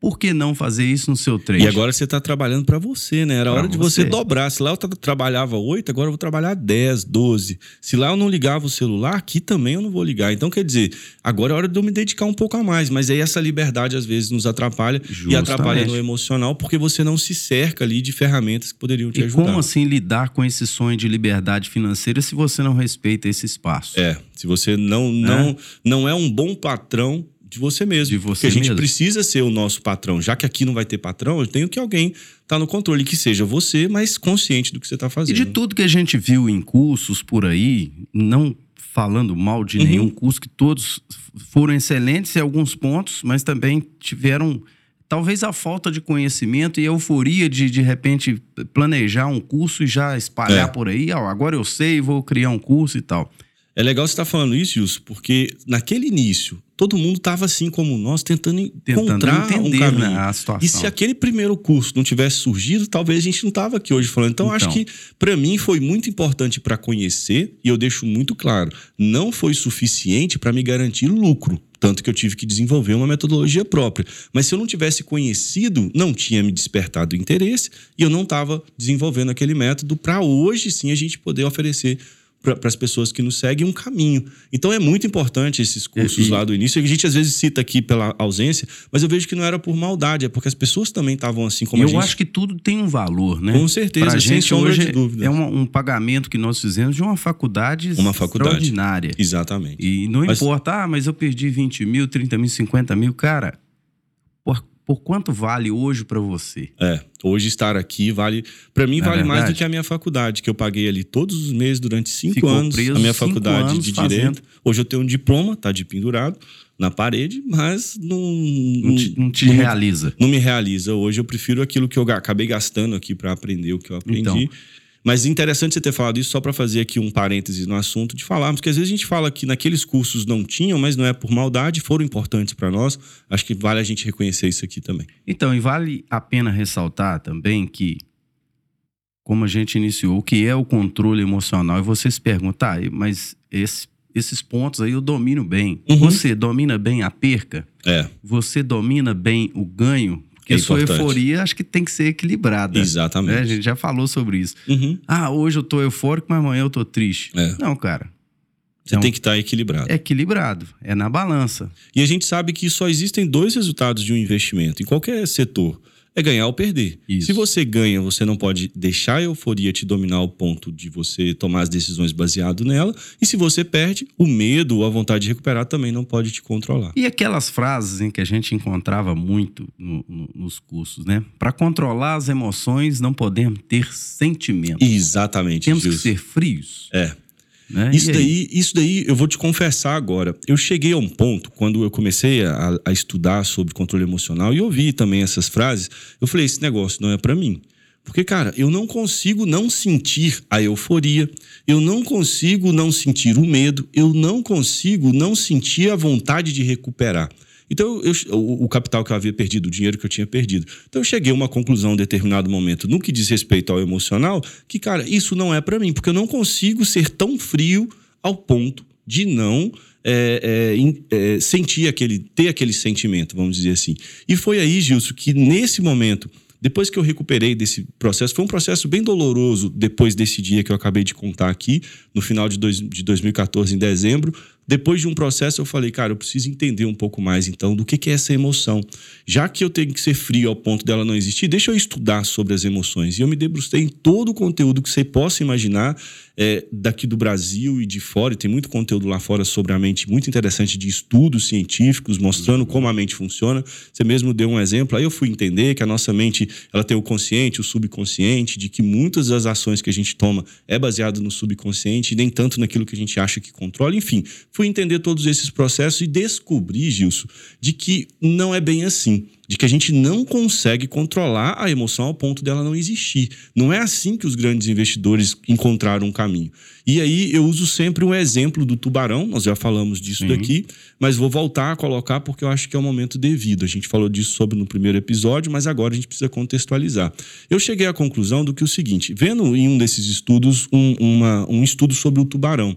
Por que não fazer isso no seu trade? E agora você tá trabalhando para você, né? Era Pra hora de você. você. dobrar. Se lá eu tra- trabalhava 8, agora eu vou trabalhar 10, 12. Se lá eu não ligava o celular, aqui também eu não vou ligar. Então, quer dizer, agora é hora de eu me dedicar um pouco a mais. Mas aí essa liberdade às vezes nos atrapalha e Justamente. atrapalha no emocional, porque você não se cerca ali de ferramentas que poderiam te E ajudar. como assim lidar com esse sonho de liberdade financeira se você não respeita esse espaço? É, se você não, não, não é um bom patrão de você mesmo. De você porque a gente mesmo. precisa ser o nosso patrão. Já que aqui não vai ter patrão, eu tenho que alguém tá no controle, que seja você, mas consciente do que você está E fazendo. de tudo que a gente viu em cursos por aí, não falando mal de Uhum. nenhum curso, que todos foram excelentes em alguns pontos, mas também tiveram talvez a falta de conhecimento e a euforia de de repente planejar um curso e já espalhar É. por aí, ó, agora eu sei, vou criar um curso e tal. É legal você estar falando isso, Wilson, porque naquele início, todo mundo estava assim como nós, tentando, en- Tentando encontrar um entender caminho. né. E se aquele primeiro curso não tivesse surgido, talvez a gente não estava aqui hoje falando. Então, Então. acho que para mim foi muito importante para conhecer, e eu deixo muito claro, não foi suficiente para me garantir lucro. Tanto que eu tive que desenvolver uma metodologia própria. Mas se eu não tivesse conhecido, não tinha me despertado interesse e eu não estava desenvolvendo aquele método para hoje sim a gente poder oferecer para as pessoas que nos seguem um caminho. Então é muito importante esses cursos E- lá do início. A gente às vezes cita aqui pela ausência, mas eu vejo que não era por maldade, é porque as pessoas também estavam assim como E a eu gente. acho que tudo tem um valor, né? Com certeza, Pra sem gente sombra hoje de dúvida. é um, um pagamento que nós fizemos de uma faculdade Uma faculdade. extraordinária. Exatamente. E não Mas- importa, ah, mas eu perdi 20 mil, 30 mil, 50 mil. Cara, por, por quanto vale hoje pra você? É, hoje estar aqui vale. Para mim, Não é vale mais do que a minha faculdade, que eu paguei ali todos os meses durante cinco Ficou anos. preso A minha faculdade de fazendo. direito. Hoje eu tenho um diploma, tá de pendurado, na parede, mas não, não te, não te não realiza. Não me realiza. Hoje eu prefiro aquilo que eu acabei gastando aqui para aprender o que eu aprendi. Então, mas interessante você ter falado isso, só para fazer aqui um parêntese no assunto, de falarmos que às vezes a gente fala que naqueles cursos não tinham, mas não é por maldade, foram importantes para nós. Acho que vale a gente reconhecer isso aqui também. Então, e vale a pena ressaltar também que, como a gente iniciou, o que é o controle emocional? E você se pergunta, ah, mas esse, esses pontos aí eu domino bem. Uhum. Você domina bem a perca? É. Você domina bem o ganho? Porque é sua euforia acho que tem que ser equilibrada. Exatamente. Né? A gente já falou sobre isso. Uhum. Ah, hoje eu tô eufórico, mas amanhã eu tô triste. É. Não, cara. Você então, tem que estar tá equilibrado. É equilibrado, é na balança. E a gente sabe que só existem dois resultados de um investimento em qualquer setor é ganhar ou perder. Isso. Se você ganha, você não pode deixar a euforia te dominar ao ponto de você tomar as decisões baseado nela. E se você perde, o medo ou a vontade de recuperar também não pode te controlar. E aquelas frases em que a gente encontrava muito no, no, nos cursos, né? Para controlar as emoções, não podemos ter sentimentos. Exatamente. Temos que ser frios. É. Né? Isso, daí, isso daí, eu vou te confessar agora. Eu cheguei a um ponto, quando eu comecei a, a estudar sobre controle emocional e ouvi também essas frases, eu falei: esse negócio não é para mim. Porque, cara, eu não consigo não sentir a euforia, eu não consigo não sentir o medo, eu não consigo não sentir a vontade de recuperar. Então, eu, o, o, capital que eu havia perdido, o dinheiro que eu tinha perdido. Então, eu cheguei a uma conclusão em determinado momento, no que diz respeito ao emocional, que, cara, isso não é para mim, porque eu não consigo ser tão frio ao ponto de não é, é, é, sentir aquele, ter aquele sentimento, vamos dizer assim. E foi aí, Gilson, que nesse momento depois que eu recuperei desse processo, foi um processo bem doloroso depois desse dia que eu acabei de contar aqui, no final de, dois, de 2014, em dezembro. Depois de um processo, eu falei, cara, eu preciso entender um pouco mais então do que, que é essa emoção. Já que eu tenho que ser frio ao ponto dela não existir, deixa eu estudar sobre as emoções. E eu me debrucei em todo o conteúdo que você possa imaginar é, daqui do Brasil e de fora. E tem muito conteúdo lá fora sobre a mente, muito interessante de estudos científicos mostrando como a mente funciona. Você mesmo deu um exemplo. Aí eu fui entender que a nossa mente ela tem o consciente, o subconsciente, de que muitas das ações que a gente toma é baseado no subconsciente e nem tanto naquilo que a gente acha que controla. Enfim, fui entender todos esses processos e descobri, Gilson, de que não é bem assim. De que a gente não consegue controlar a emoção ao ponto dela não existir. Não é assim que os grandes investidores encontraram um caminho. E aí eu uso sempre o exemplo do tubarão, nós já falamos disso Sim. daqui, mas vou voltar a colocar porque eu acho que é o momento devido. A gente falou disso sobre no primeiro episódio, mas agora a gente precisa contextualizar. Eu cheguei à conclusão do que o seguinte: vendo em um desses estudos um, uma, um estudo sobre o tubarão.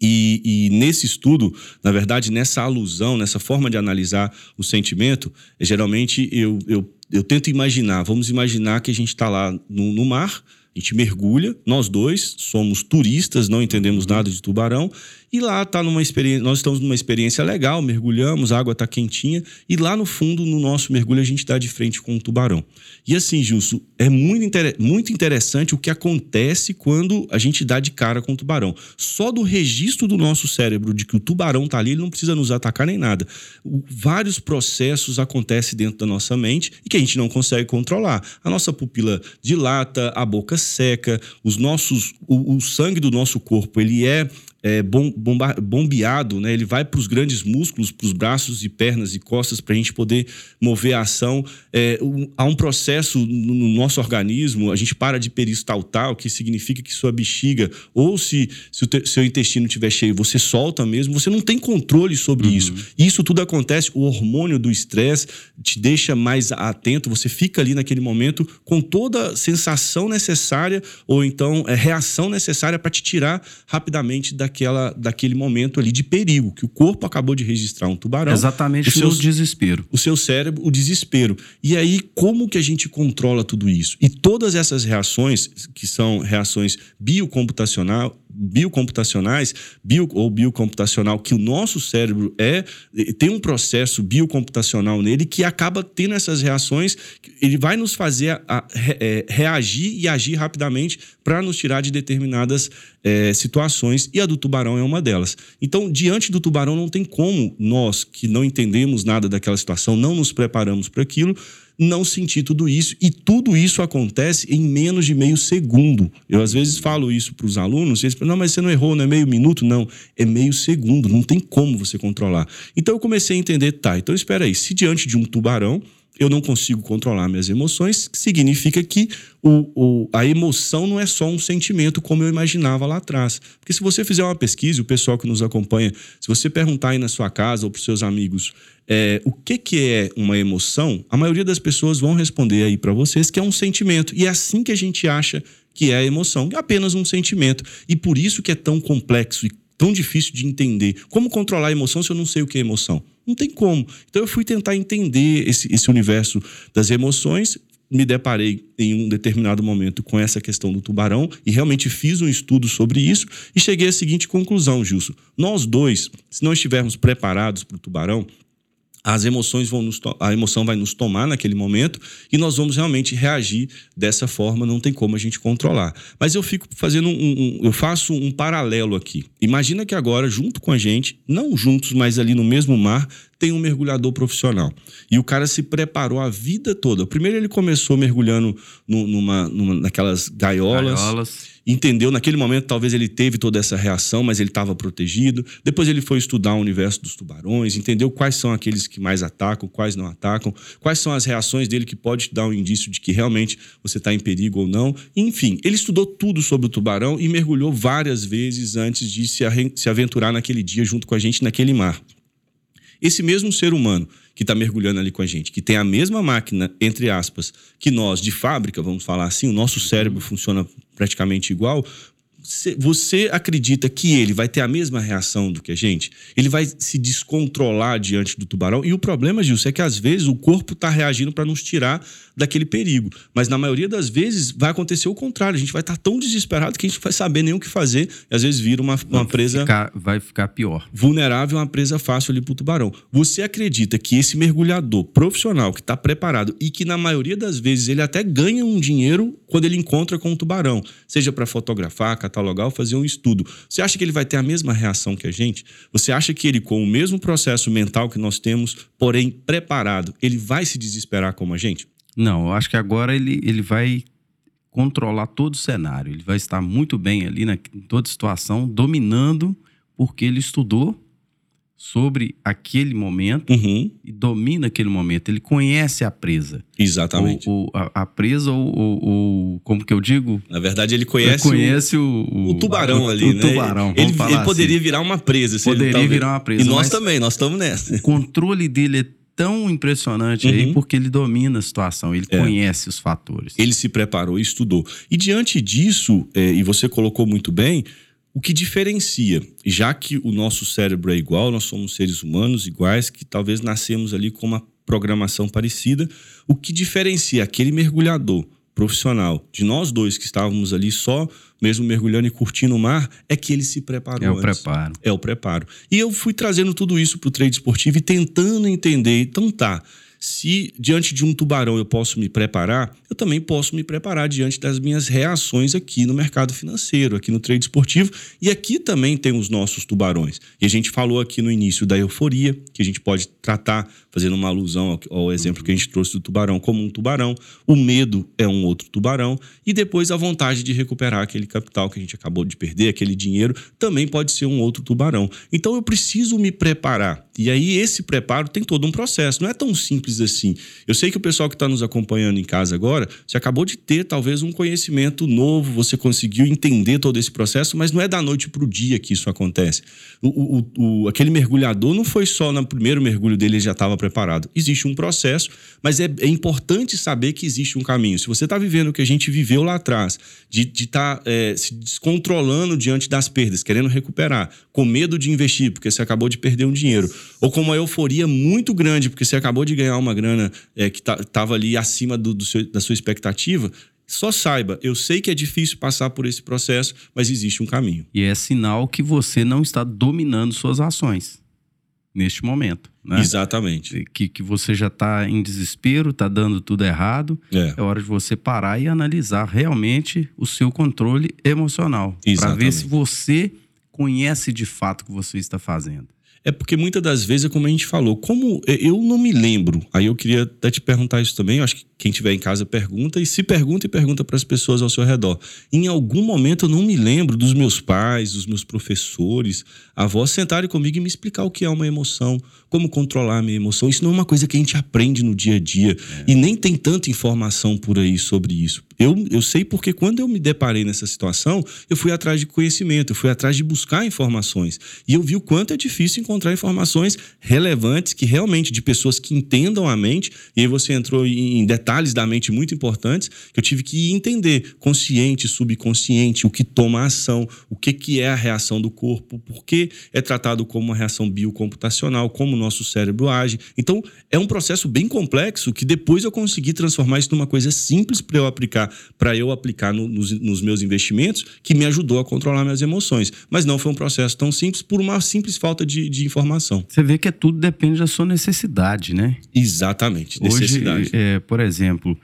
E, e, nesse estudo, na verdade, nessa alusão, nessa forma de analisar o sentimento, geralmente eu, eu, eu tento imaginar, vamos imaginar que a gente está lá no, no mar, a gente mergulha, nós dois somos turistas, não entendemos nada de tubarão, e lá tá numa experiência, nós estamos numa experiência legal, mergulhamos, a água está quentinha, e lá no fundo, no nosso mergulho, a gente está de frente com um tubarão. E assim, Gilson, é muito, inter... muito interessante o que acontece quando a gente dá de cara com o tubarão. Só do registro do nosso cérebro de que o tubarão está ali, ele não precisa nos atacar nem nada. Vários processos acontecem dentro da nossa mente e que a gente não consegue controlar. A nossa pupila dilata, a boca seca, os nossos, o, o sangue do nosso corpo, ele é é, bom, bomba, bombeado, né? ele vai para os grandes músculos, para os braços e pernas e costas, para a gente poder mover a ação. É, um, há um processo no, no, nosso organismo, a gente para de peristaltar, o que significa que sua bexiga, ou se, se o te, seu intestino estiver cheio, você solta mesmo, você não tem controle sobre uhum. isso. Isso tudo acontece, o hormônio do estresse te deixa mais atento, você fica ali naquele momento com toda a sensação necessária, ou então é, reação necessária para te tirar rapidamente da daquela, daquele momento ali de perigo, que o corpo acabou de registrar um tubarão. Exatamente o seu, desespero. O seu cérebro, o desespero. E aí, como que a gente controla tudo isso? E todas essas reações, que são reações biocomputacional, biocomputacionais, bio, ou biocomputacional, que o nosso cérebro é, tem um processo biocomputacional nele que acaba tendo essas reações, ele vai nos fazer a, a, a, é, reagir e agir rapidamente para nos tirar de determinadas é, situações, e a do tubarão é uma delas. Então, diante do tubarão, não tem como nós, que não entendemos nada daquela situação, não nos preparamos para aquilo, não sentir tudo isso. E tudo isso acontece em menos de meio segundo. Eu, às vezes, falo isso para os alunos, eles falam, não, mas você não errou, não é meio minuto? Não, é meio segundo, não tem como você controlar. Então, eu comecei a entender, tá, então espera aí, se diante de um tubarão, eu não consigo controlar minhas emoções, significa que o, o, a emoção não é só um sentimento como eu imaginava lá atrás. Porque se você fizer uma pesquisa, o pessoal que nos acompanha, se você perguntar aí na sua casa ou para os seus amigos é, o que, que é uma emoção, a maioria das pessoas vão responder aí para vocês que é um sentimento. E é assim que a gente acha que é a emoção, é apenas um sentimento. E por isso que é tão complexo e tão difícil de entender. Como controlar a emoção se eu não sei o que é emoção? Não tem como. Então eu fui tentar entender esse, esse universo das emoções, me deparei em um determinado momento com essa questão do tubarão e realmente fiz um estudo sobre isso e cheguei à seguinte conclusão, Gilson. Nós dois, se não estivermos preparados para o tubarão, as emoções vão nos a emoção vai nos tomar naquele momento e nós vamos realmente reagir dessa forma, não tem como a gente controlar. Mas eu fico fazendo um, um, eu faço um paralelo aqui. Imagina que agora junto com a gente, não juntos, mas ali no mesmo mar, tem um mergulhador profissional. E o cara se preparou a vida toda. Primeiro ele começou mergulhando no, numa, numa, naquelas gaiolas. gaiolas entendeu, naquele momento talvez ele teve toda essa reação, mas ele estava protegido. Depois ele foi estudar o universo dos tubarões, entendeu quais são aqueles que mais atacam, quais não atacam, quais são as reações dele que pode te dar um indício de que realmente você está em perigo ou não. Enfim, ele estudou tudo sobre o tubarão e mergulhou várias vezes antes de se, se aventurar naquele dia junto com a gente naquele mar. Esse mesmo ser humano que está mergulhando ali com a gente, que tem a mesma máquina, entre aspas, que nós de fábrica, vamos falar assim, o nosso cérebro funciona praticamente igual, você acredita que ele vai ter a mesma reação do que a gente? Ele vai se descontrolar diante do tubarão? E o problema, Gilson, é que às vezes o corpo está reagindo para nos tirar daquele perigo. Mas na maioria das vezes vai acontecer o contrário. A gente vai estar tá tão desesperado que a gente não vai saber nem o que fazer. E às vezes vira uma, uma presa. Ficar, vai ficar pior. Vulnerável, uma presa fácil ali para o tubarão. Você acredita que esse mergulhador profissional que está preparado e que na maioria das vezes ele até ganha um dinheiro quando ele encontra com o tubarão, seja para fotografar, catalogar ou fazer um estudo. Você acha que ele vai ter a mesma reação que a gente? Você acha que ele, com o mesmo processo mental que nós temos, porém preparado, ele vai se desesperar como a gente? Não, eu acho que agora ele, ele vai controlar todo o cenário. Ele vai estar muito bem ali na, em toda situação, dominando, porque ele estudou sobre aquele momento uhum. e domina aquele momento. Ele conhece a presa. Exatamente. A, a, presa, ou, como que eu digo? Na verdade, ele conhece, ele conhece o, o, o tubarão ali, o né? Tubarão, ele, ele assim. poderia virar uma presa. poderia ele virar uma presa. E nós também, nós estamos nessa. O controle dele é tão impressionante uhum. aí porque ele domina a situação, ele é. conhece os fatores. Ele se preparou e estudou. E diante disso, é, e você colocou muito bem, o que diferencia, já que o nosso cérebro é igual, nós somos seres humanos iguais, que talvez nascemos ali com uma programação parecida, o que diferencia aquele mergulhador profissional de nós dois que estávamos ali só mesmo mergulhando e curtindo o mar é que ele se preparou é o antes. preparo é o preparo e eu fui trazendo tudo isso para o trade esportivo e tentando entender então tá se diante de um tubarão eu posso me preparar, eu também posso me preparar diante das minhas reações aqui no mercado financeiro, aqui no trade esportivo. E aqui também tem os nossos tubarões. E a gente falou aqui no início da euforia, que a gente pode tratar, fazendo uma alusão ao, exemplo que a gente trouxe do tubarão, como um tubarão. O medo é um outro tubarão. E depois a vontade de recuperar aquele capital que a gente acabou de perder, aquele dinheiro, também pode ser um outro tubarão. Então eu preciso me preparar. E aí esse preparo tem todo um processo. Não é tão simples simples assim. Eu sei que o pessoal que está nos acompanhando em casa agora, você acabou de ter talvez um conhecimento novo, você conseguiu entender todo esse processo, mas não é da noite para o dia que isso acontece. O, o, o, aquele mergulhador não foi só no primeiro mergulho dele, ele já estava preparado. Existe um processo, mas é, é, importante saber que existe um caminho. Se você está vivendo o que a gente viveu lá atrás, de estar tá, é, se descontrolando diante das perdas, querendo recuperar, com medo de investir, porque você acabou de perder um dinheiro, ou com uma euforia muito grande, porque você acabou de ganhar uma grana é, que estava tá, ali acima do, do seu, da sua expectativa, só saiba, eu sei que é difícil passar por esse processo, mas existe um caminho. E é sinal que você não está dominando suas ações neste momento. Né? Exatamente. Que, que você já está em desespero, está dando tudo errado. É. é hora de você parar e analisar realmente o seu controle emocional. Para ver se você conhece de fato o que você está fazendo. É porque muitas das vezes é como a gente falou, como eu não me lembro. Aí eu queria até te perguntar isso também. Acho que quem estiver em casa pergunta e se pergunta e pergunta para as pessoas ao seu redor. Em algum momento eu não me lembro dos meus pais, dos meus professores, avós sentarem comigo e me explicar o que é uma emoção, como controlar a minha emoção. Isso não é uma coisa que a gente aprende no dia a dia é. e nem tem tanta informação por aí sobre isso. Eu, eu sei porque quando eu me deparei nessa situação, eu fui atrás de conhecimento, eu fui atrás de buscar informações. E eu vi o quanto é difícil encontrar informações relevantes, que realmente de pessoas que entendam a mente. E aí você entrou em detalhes da mente muito importantes, que eu tive que entender consciente, subconsciente, o que toma ação, o que, que é a reação do corpo, por que é tratado como uma reação biocomputacional, como nosso cérebro age. Então, é um processo bem complexo que depois eu consegui transformar isso numa coisa simples para eu aplicar para eu aplicar no, nos, nos, meus investimentos, que me ajudou a controlar minhas emoções. Mas não foi um processo tão simples por uma simples falta de, de informação. Você vê que é tudo depende da sua necessidade, né? Exatamente, necessidade. Hoje, é, por exemplo,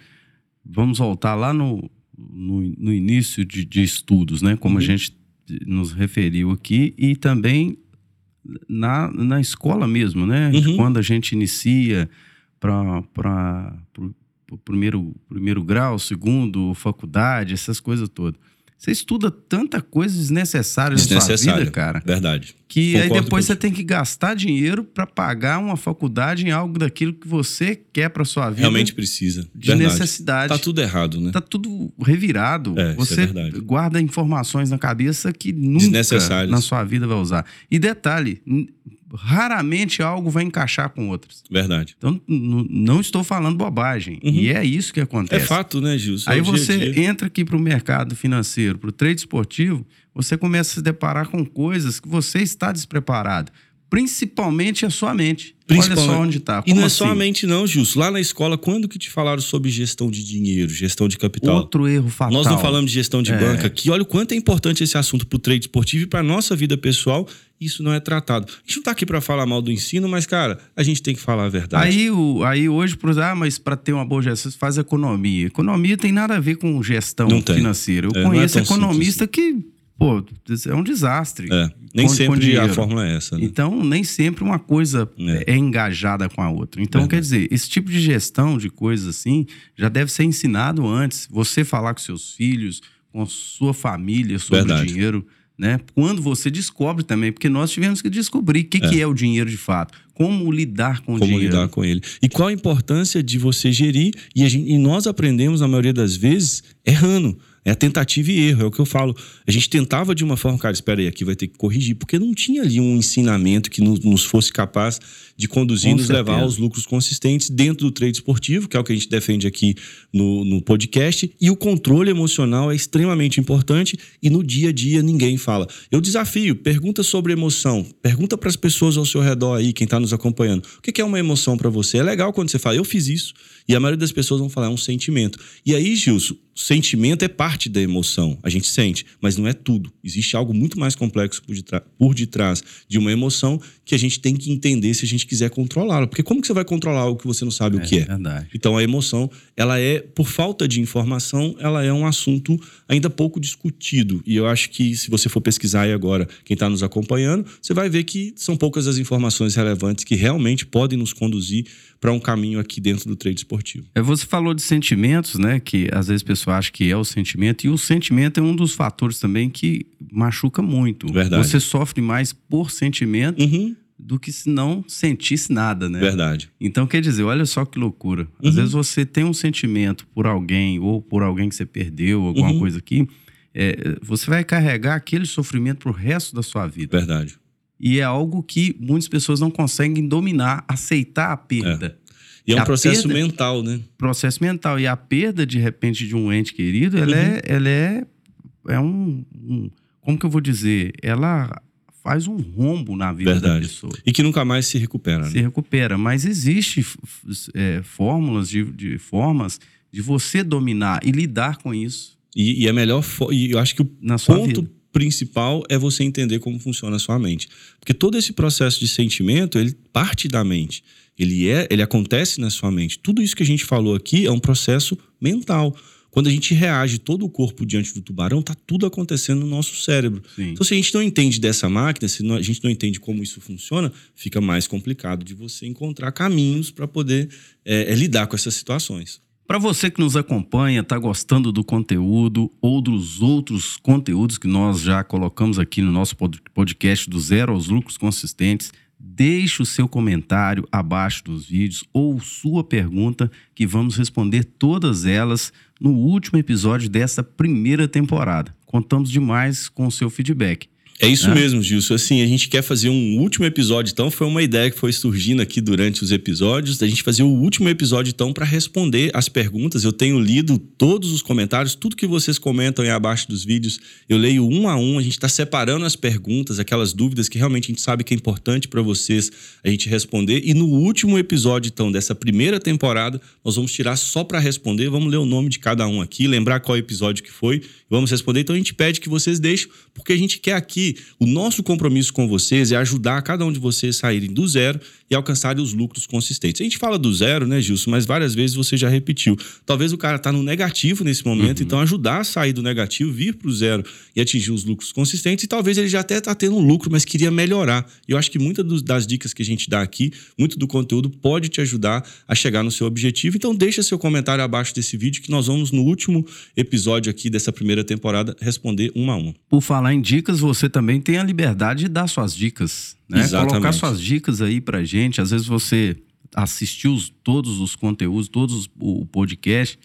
vamos voltar lá no, no, no início de, de, estudos, né? Como uhum. a gente nos referiu aqui, e também na, na escola mesmo, né? Uhum. Quando a gente inicia para primeiro, primeiro grau, segundo, faculdade, essas coisas todas. Você estuda tanta coisa desnecessária na sua vida, cara. Verdade. Que Concordo aí depois você tem que gastar dinheiro para pagar uma faculdade em algo daquilo que você quer para sua vida. Realmente precisa. De verdade. necessidade. Tá tudo errado, né? Tá tudo revirado. É, você é guarda informações na cabeça que nunca na sua vida vai usar. E detalhe, raramente algo vai encaixar com outras. Verdade. Então, não estou falando bobagem. Uhum. E é isso que acontece. É fato, né, Gil? É Aí você dia dia. entra aqui para o mercado financeiro, para o trade esportivo, você começa a se deparar com coisas que você está despreparado. Principalmente a sua mente. Olha só onde está. E não é assim? só a mente, não, Justo. Lá na escola, quando que te falaram sobre gestão de dinheiro, gestão de capital? Outro erro fatal. Nós não falamos de gestão de é. banca aqui. Olha o quanto é importante esse assunto para o trade esportivo e para nossa vida pessoal. Isso não é tratado. A gente não está aqui para falar mal do ensino, mas, cara, a gente tem que falar a verdade. Aí, o, aí hoje, ah, mas para ter uma boa gestão, você faz economia. Economia tem nada a ver com gestão financeira. Eu é, é conheço é economista simples. que pô, é um desastre. É, nem com, sempre com a fórmula é essa. Né? Então, nem sempre uma coisa é, é engajada com a outra. Então, Verdade. quer dizer, esse tipo de gestão de coisas assim já deve ser ensinado antes. Você falar com seus filhos, com sua família sobre Verdade. o dinheiro. Né? Quando você descobre também, porque nós tivemos que descobrir o que é. que é o dinheiro de fato, como lidar com como o dinheiro. Como lidar com ele. E qual a importância de você gerir, e, gente, e nós aprendemos, na maioria das vezes, errando. É tentativa e erro, é o que eu falo. A gente tentava de uma forma, cara, espera aí, aqui vai ter que corrigir, porque não tinha ali um ensinamento que nos, fosse capaz de conduzir e nos certeza. levar aos lucros consistentes dentro do trade esportivo, que é o que a gente defende aqui no, no podcast. E o controle emocional é extremamente importante e no dia a dia ninguém fala. Eu desafio, pergunta sobre emoção, pergunta para as pessoas ao seu redor aí, quem está nos acompanhando. O que é uma emoção para você? É legal quando você fala, eu fiz isso. E a maioria das pessoas vão falar, é um sentimento. E aí, Gilson, sentimento é parte da emoção. A gente sente, mas não é tudo. Existe algo muito mais complexo por, por detrás de uma emoção que a gente tem que entender se a gente quiser controlá-la. Porque como que você vai controlar algo que você não sabe é, o que é? Verdade. Então a emoção, ela é, por falta de informação, ela é um assunto ainda pouco discutido. E eu acho que se você for pesquisar aí agora, quem está nos acompanhando, você vai ver que são poucas as informações relevantes que realmente podem nos conduzir para um caminho aqui dentro do trade esportivo. É, você falou de sentimentos, né? Que às vezes a pessoa acha que é o sentimento, e o sentimento é um dos fatores também que machuca muito. Verdade. Você sofre mais por sentimento. Uhum do que se não sentisse nada, né? Verdade. Então, quer dizer, olha só que loucura. Às uhum. vezes você tem um sentimento por alguém ou por alguém que você perdeu, alguma uhum. coisa aqui, é, você vai carregar aquele sofrimento pro resto da sua vida. Verdade. E é algo que muitas pessoas não conseguem dominar, aceitar a perda. É. E é um a processo perda, mental, né? Processo mental. E a perda, de repente, de um ente querido, ela, é, uhum. é, ela é, é um, um. Como que eu vou dizer? Ela faz um rombo na vida Verdade. da pessoa. E que nunca mais se recupera. Se né? recupera. Mas existe é, fórmulas de, de, formas de você dominar e lidar com isso. E, e é melhor. E eu acho que o Na ponto principal é você entender como funciona a sua mente. Porque todo esse processo de sentimento, ele parte da mente. Ele é, ele acontece na sua mente. Tudo isso que a gente falou aqui é um processo mental. Quando a gente reage todo o corpo diante do tubarão, tá tudo acontecendo no nosso cérebro. Sim. Então, se a gente não entende dessa máquina, se a gente não entende como isso funciona, fica mais complicado de você encontrar caminhos para poder é, é, lidar com essas situações. Para você que nos acompanha, está gostando do conteúdo ou dos outros conteúdos que nós já colocamos aqui no nosso pod- podcast do Zero aos Lucros Consistentes, deixe o seu comentário abaixo dos vídeos ou sua pergunta que vamos responder todas elas no último episódio dessa primeira temporada. Contamos demais com o seu feedback. É isso É. mesmo, Gilson. Assim, a gente quer fazer um último episódio, então. Foi uma ideia que foi surgindo aqui durante os episódios, da gente fazer o último episódio, então, para responder as perguntas. Eu tenho lido todos os comentários, tudo que vocês comentam aí abaixo dos vídeos. Eu leio um a um, a gente está separando as perguntas, aquelas dúvidas que realmente a gente sabe que é importante para vocês a gente responder. E no último episódio, então, dessa primeira temporada, nós vamos tirar só para responder. Vamos ler o nome de cada um aqui, lembrar qual episódio que foi. Vamos responder. Então, a gente pede que vocês deixem, porque a gente quer aqui o nosso compromisso com vocês é ajudar cada um de vocês a saírem do zero e alcançarem os lucros consistentes. A gente fala do zero, né, Gilson? Mas várias vezes você já repetiu. Talvez o cara está no negativo nesse momento, então ajudar a sair do negativo, vir para o zero e atingir os lucros consistentes. E talvez ele já até está tendo um lucro, mas queria melhorar. E eu acho que muitas das dicas que a gente dá aqui, muito do conteúdo pode te ajudar a chegar no seu objetivo. Então deixa seu comentário abaixo desse vídeo que nós vamos no último episódio aqui dessa primeira temporada responder um a um. Por falar em dicas, você também tem a liberdade de dar suas dicas, né? Exatamente. Colocar suas dicas aí pra gente. Às vezes você assistiu os- todos os conteúdos, todos os- o podcast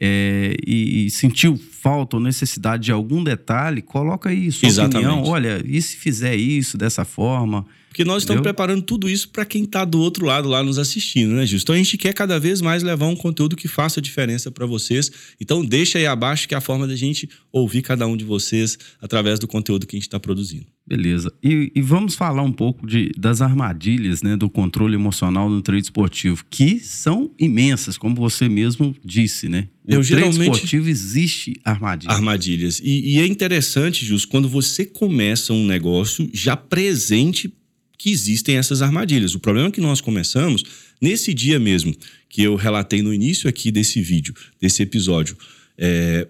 é, e, e sentiu falta ou necessidade de algum detalhe, coloca aí sua Exatamente. opinião. Olha, e se fizer isso dessa forma? Porque nós estamos Entendeu? preparando tudo isso para quem está do outro lado lá nos assistindo, né, Gilson? Então a gente quer cada vez mais levar um conteúdo que faça diferença para vocês. Então deixa aí abaixo que é a forma da gente ouvir cada um de vocês através do conteúdo que a gente está produzindo. Beleza. E, e vamos falar um pouco de, das armadilhas né, do controle emocional no trade esportivo, que são imensas, como você mesmo disse, né? O Eu trade esportivo existe armadilha. Armadilhas. E, e é interessante, Gilson, quando você começa um negócio já presente que existem essas armadilhas. O problema é que nós começamos nesse dia mesmo, que eu relatei no início aqui desse vídeo, desse episódio. é,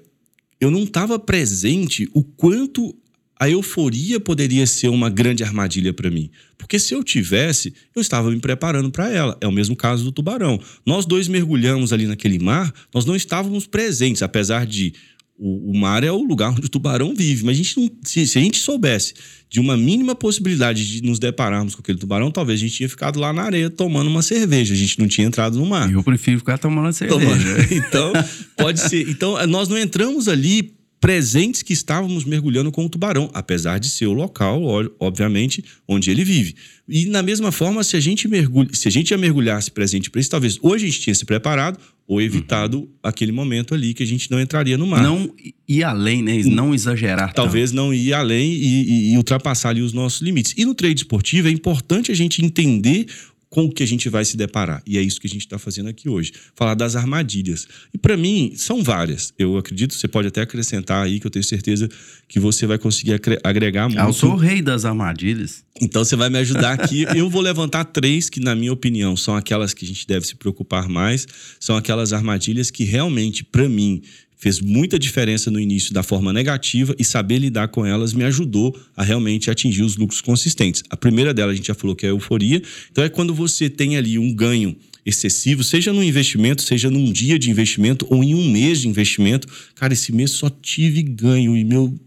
eu não estava presente o quanto a euforia poderia ser uma grande armadilha para mim. Porque se eu tivesse, eu estava me preparando para ela. É o mesmo caso do tubarão. Nós dois mergulhamos ali naquele mar, nós não estávamos presentes, apesar de o, o mar é o lugar onde o tubarão vive. Mas a gente não, se, se a gente soubesse de uma mínima possibilidade de nos depararmos com aquele tubarão, talvez a gente tinha ficado lá na areia tomando uma cerveja. A gente não tinha entrado no mar. Eu prefiro ficar tomando cerveja. Tomando. Então, pode ser. Então, nós não entramos ali presentes que estávamos mergulhando com o tubarão, apesar de ser o local, obviamente, onde ele vive. E da mesma forma, se a gente mergulha, se a gente já mergulhasse presente para isso, talvez hoje a gente tinha se preparado ou evitado aquele momento ali que a gente não entraria no mar. Não ir além, né? Não exagerar. Talvez não ir além e, e- e ultrapassar ali os nossos limites. E no trade esportivo é importante a gente entender com o que a gente vai se deparar. E é isso que a gente está fazendo aqui hoje. Falar das armadilhas. E para mim, são várias. Eu acredito, você pode até acrescentar aí, que eu tenho certeza que você vai conseguir agregar muito. Ah, eu sou o rei das armadilhas. Então você vai me ajudar aqui. Eu vou levantar três que, na minha opinião, são aquelas que a gente deve se preocupar mais. São aquelas armadilhas que realmente, para mim, fez muita diferença no início da forma negativa e saber lidar com elas me ajudou a realmente atingir os lucros consistentes. A primeira delas a gente já falou que é a euforia. Então é quando você tem ali um ganho excessivo, seja no investimento, seja num dia de investimento ou em um mês de investimento. Cara, esse mês só tive ganho e meu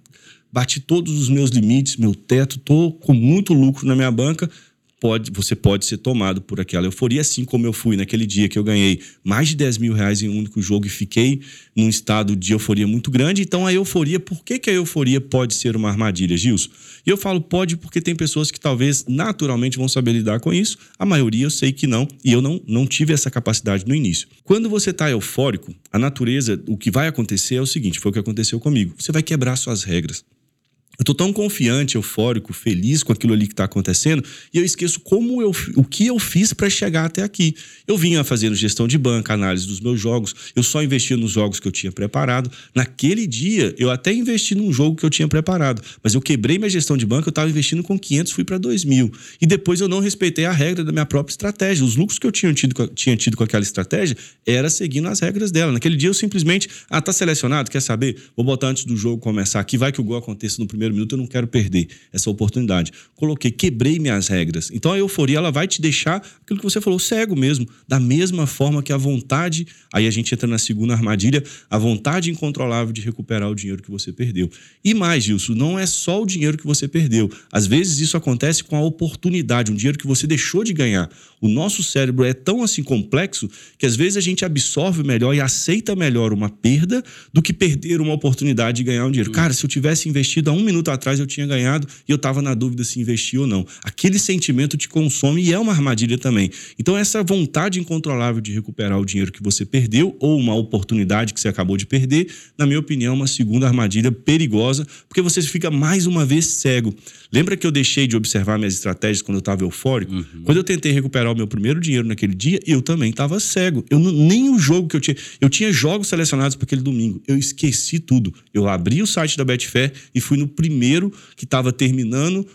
bati todos os meus limites, meu teto, tô com muito lucro na minha banca. Pode, você pode ser tomado por aquela euforia, assim como eu fui naquele dia que eu ganhei mais de 10 mil reais em um único jogo e fiquei num estado de euforia muito grande. Então, a euforia, por que, que a euforia pode ser uma armadilha, Gilson? E eu falo pode porque tem pessoas que talvez naturalmente vão saber lidar com isso. A maioria eu sei que não, e eu não, não tive essa capacidade no início. Quando você está eufórico, a natureza, o que vai acontecer é o seguinte: foi o que aconteceu comigo. Você vai quebrar suas regras. Eu tô tão confiante, eufórico, feliz com aquilo ali que está acontecendo, e eu esqueço como eu, o que eu fiz para chegar até aqui. Eu vinha fazendo gestão de banca, análise dos meus jogos, eu só investia nos jogos que eu tinha preparado. Naquele dia, eu até investi num jogo que eu tinha preparado, mas eu quebrei minha gestão de banca, eu estava investindo com 500, fui para 2 mil. E depois eu não respeitei a regra da minha própria estratégia. Os lucros que eu tinha tido, tinha tido com aquela estratégia era seguindo as regras dela. Naquele dia eu simplesmente, ah, tá selecionado, quer saber? Vou botar antes do jogo começar aqui, vai que o gol aconteça no primeiro primeiro minuto, eu não quero perder essa oportunidade. Coloquei, quebrei minhas regras. Então a euforia ela vai te deixar aquilo que você falou, cego mesmo, da mesma forma que a vontade, aí a gente entra na segunda armadilha, a vontade incontrolável de recuperar o dinheiro que você perdeu. E mais, Gilson, não é só o dinheiro que você perdeu. Às vezes isso acontece com a oportunidade, um dinheiro que você deixou de ganhar. O nosso cérebro é tão assim complexo que às vezes a gente absorve melhor e aceita melhor uma perda do que perder uma oportunidade de ganhar um dinheiro. Cara, se eu tivesse investido há um minuto atrás, eu tinha ganhado e eu estava na dúvida se investir ou não. Aquele sentimento te consome e é uma armadilha também. Então, essa vontade incontrolável de recuperar o dinheiro que você perdeu ou uma oportunidade que você acabou de perder, na minha opinião, é uma segunda armadilha perigosa, porque você fica mais uma vez cego. Lembra que eu deixei de observar minhas estratégias quando eu estava eufórico? Uhum. Quando eu tentei recuperar o meu primeiro dinheiro naquele dia, eu também estava cego. Eu não, nem o jogo que eu tinha. Eu tinha jogos selecionados para aquele domingo. Eu esqueci tudo. Eu abri o site da Betfair e fui no primeiro que estava terminando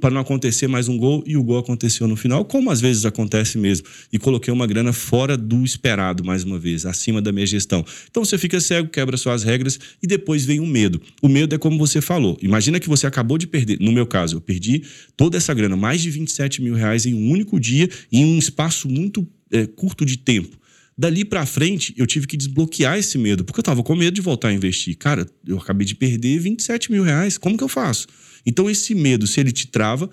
para não acontecer mais um gol e o gol aconteceu no final, como às vezes acontece mesmo. E coloquei uma grana fora do esperado, mais uma vez, acima da minha gestão. Então você fica cego, quebra suas regras e depois vem o medo. O medo é como você falou. Imagina que você acabou de perder. No meu caso, eu perdi toda essa grana, mais de 27 mil reais em um único dia, em um espaço muito é, curto de tempo. Dali para frente, eu tive que desbloquear esse medo, porque eu tava com medo de voltar a investir. Cara, eu acabei de perder 27 mil reais, como que eu faço? Então, esse medo, se ele te trava,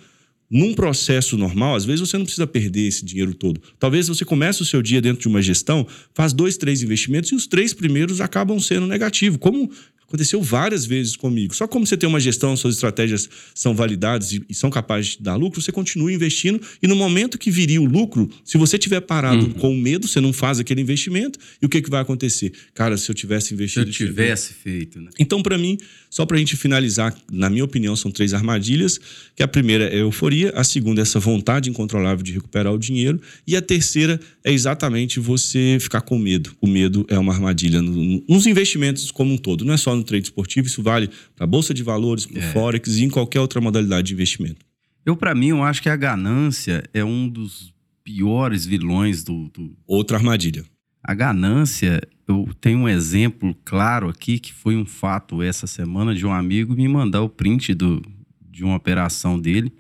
num processo normal, às vezes você não precisa perder esse dinheiro todo. Talvez você comece o seu dia dentro de uma gestão, faz dois, três investimentos e os três primeiros acabam sendo negativos. Como Aconteceu várias vezes comigo. Só como você tem uma gestão, suas estratégias são validadas e, são capazes de dar lucro, você continua investindo e no momento que viria o lucro, se você tiver parado uhum. com medo, você não faz aquele investimento e o que, que vai acontecer? Cara, se eu tivesse investido... Se eu tivesse feito, né? Então, para mim, só para a gente finalizar, na minha opinião, são três armadilhas, que a primeira é a euforia, a segunda é essa vontade incontrolável de recuperar o dinheiro e a terceira é exatamente você ficar com medo. O medo é uma armadilha nos investimentos como um todo, não é só no trade esportivo, isso vale para a bolsa de valores, para o é. forex e em qualquer outra modalidade de investimento. Eu, para mim, eu acho que a ganância é um dos piores vilões do, do... Outra armadilha. A ganância, eu tenho um exemplo claro aqui, que foi um fato essa semana de um amigo me mandar o print do, de uma operação dele.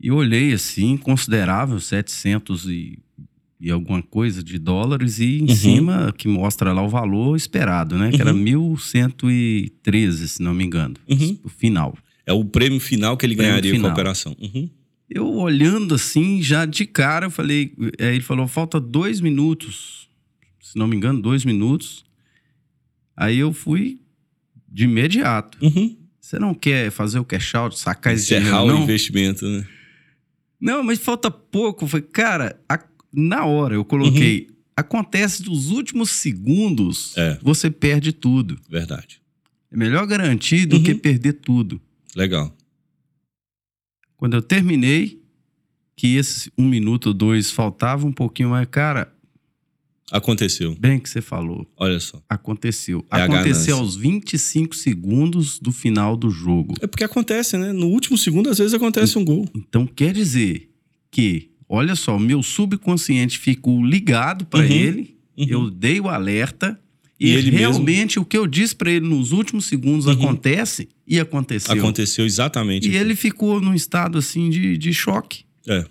E olhei assim, considerável, 700 e e alguma coisa de dólares e em uhum. cima que mostra lá o valor esperado, né? Que era 1.113, uhum. se não me engano, uhum. o final. É o prêmio final que ele ganharia final. com a operação. Uhum. Eu olhando assim, já de cara, eu falei, é, ele falou, falta dois minutos, se não me engano, dois minutos. Aí eu fui de imediato. Uhum. Você não quer fazer o cash out, sacar esse dinheiro, não? o investimento, né? Não, mas falta pouco. Eu falei, cara, a na hora eu coloquei. Uhum. Acontece dos últimos segundos, é. você perde tudo. Verdade. É melhor garantir do uhum. que perder tudo. Legal. Quando eu terminei, que esse um minuto ou dois faltava um pouquinho mais, cara. Aconteceu. Bem que você falou. Olha só. Aconteceu. É aconteceu aos 25 segundos do final do jogo. É porque acontece, né? No último segundo, às vezes acontece um gol. Então quer dizer que olha só, o meu subconsciente ficou ligado para uhum, ele, uhum. eu dei o alerta e, e realmente mesmo... o que eu disse para ele nos últimos segundos uhum. acontece e aconteceu. Aconteceu exatamente. E ele ficou num estado assim de, de choque. É.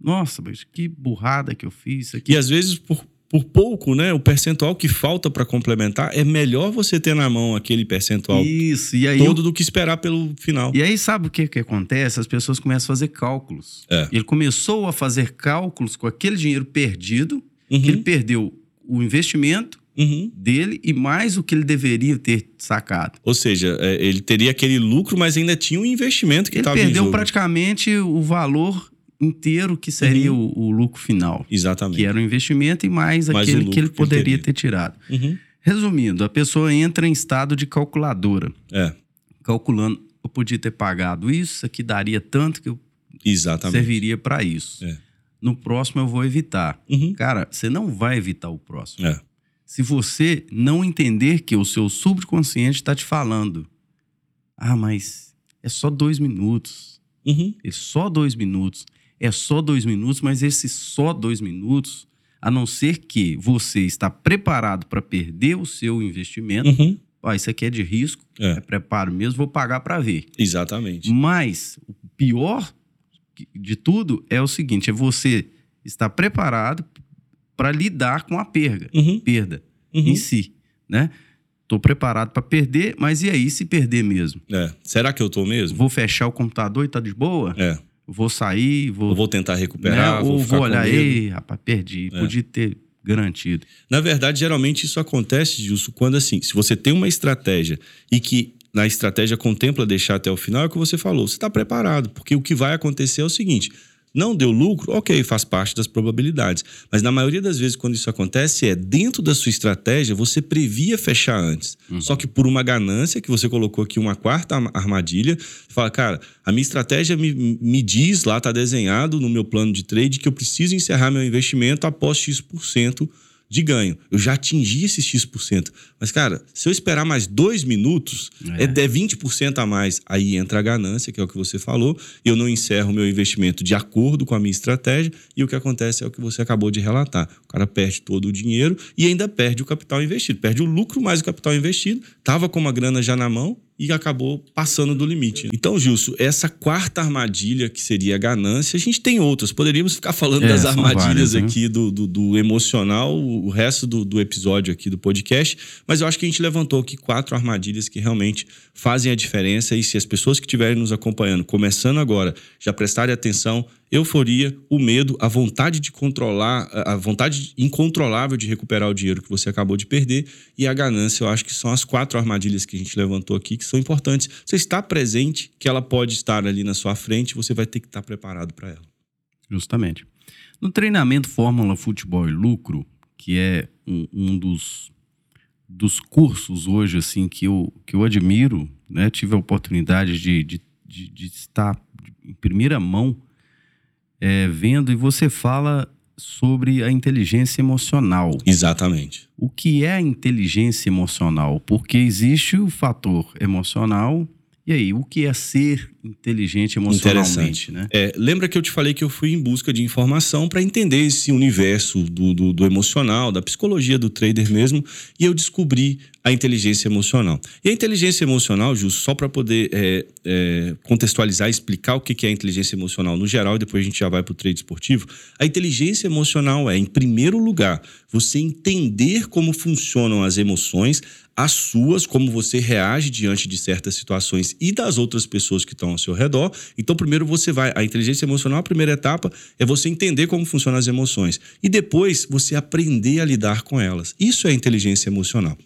Nossa, mas que burrada que eu fiz aqui. E às vezes por por pouco, né? O percentual que falta para complementar é melhor você ter na mão aquele percentual Isso, e aí todo eu... do que esperar pelo final. E aí sabe o que, que acontece? As pessoas começam a fazer cálculos. É. Ele começou a fazer cálculos com aquele dinheiro perdido, uhum. que ele perdeu o investimento Uhum. dele e mais o que ele deveria ter sacado. Ou seja, é, ele teria aquele lucro, mas ainda tinha um investimento que estava Ele perdeu praticamente o valor inteiro que seria uhum. o, o, lucro final. Exatamente. Que era o investimento e mais, mais aquele que ele poderia que ele ter tirado. Uhum. Resumindo, a pessoa entra em estado de calculadora. É. calculando, eu podia ter pagado isso, isso aqui daria tanto que eu Exatamente. serviria para isso. É. No próximo eu vou evitar. Uhum. Cara, você não vai evitar o próximo. É. Se você não entender que o seu subconsciente está te falando, ah, mas é só dois minutos. Uhum. É só dois minutos. É só dois minutos, mas esses só dois minutos, a não ser que você está preparado para perder o seu investimento, Uhum. ó, isso aqui é de risco, É. é preparo mesmo, vou pagar para ver. Exatamente. Mas o pior de tudo é o seguinte: é você estar preparado para lidar com a perda, Uhum. perda Uhum. em si, né? Tô preparado para perder, mas e aí se perder mesmo? É. Será que eu tô mesmo? Vou fechar o computador e tá de boa? É. Vou sair, vou, Eu vou tentar recuperar, né? ou ficar vou olhar, ei, rapaz, perdi, É. podia ter garantido. Na verdade, geralmente isso acontece, Gilson, quando assim, se você tem uma estratégia e que na estratégia contempla deixar até o final, é o que você falou, você está preparado, porque o que vai acontecer é o seguinte. Não deu lucro, ok, faz parte das probabilidades. Mas na maioria das vezes, quando isso acontece, é dentro da sua estratégia, você previa fechar antes. Só que por uma ganância, que você colocou aqui uma quarta arma- armadilha, fala, cara, a minha estratégia me, me diz, lá está desenhado no meu plano de trade, que eu preciso encerrar meu investimento após X% de ganho. Eu já atingi esse X%. Mas, cara, se eu esperar mais dois minutos, é, É. é 20% a mais. Aí entra a ganância, que é o que você falou. Eu não encerro meu investimento de acordo com a minha estratégia. E o que acontece é o que você acabou de relatar. O cara perde todo o dinheiro e ainda perde o capital investido. Perde o lucro mais o capital investido. Tava com uma grana já na mão e acabou passando do limite. Então, Gilson, essa quarta armadilha, que seria a ganância, a gente tem outras. Poderíamos ficar falando É, das armadilhas várias, né? aqui do, do, do emocional, o resto do, do episódio aqui do podcast, mas eu acho que a gente levantou aqui quatro armadilhas que realmente fazem a diferença. E se as pessoas que estiverem nos acompanhando, começando agora, já prestarem atenção, euforia, o medo, a vontade de controlar, a vontade incontrolável de recuperar o dinheiro que você acabou de perder e a ganância, eu acho que são as quatro armadilhas que a gente levantou aqui que são importantes. Você está presente, que ela pode estar ali na sua frente, você vai ter que estar preparado para ela. Justamente. No treinamento Fórmula Futebol e Lucro, que é um, um dos, dos cursos hoje assim que eu, que eu admiro, né? tive a oportunidade de, de, de, de estar em primeira mão é, vendo, e você fala sobre a inteligência emocional. Exatamente. O que é a inteligência emocional? Porque existe o fator emocional. E aí, o que é ser inteligente emocionalmente, Interessante. né? É, lembra que eu te falei que eu fui em busca de informação para entender esse universo do, do, do emocional, da psicologia do trader mesmo, e eu descobri a inteligência emocional. E a inteligência emocional, Justo, só para poder é, é, contextualizar explicar o que que é a inteligência emocional no geral, e depois a gente já vai para o trade esportivo. A inteligência emocional é, em primeiro lugar, você entender como funcionam as emoções, as suas, como você reage diante de certas situações e das outras pessoas que estão ao seu redor. Então, primeiro você vai. A inteligência emocional, a primeira etapa é você entender como funcionam as emoções. E depois você aprender a lidar com elas. Isso é inteligência emocional.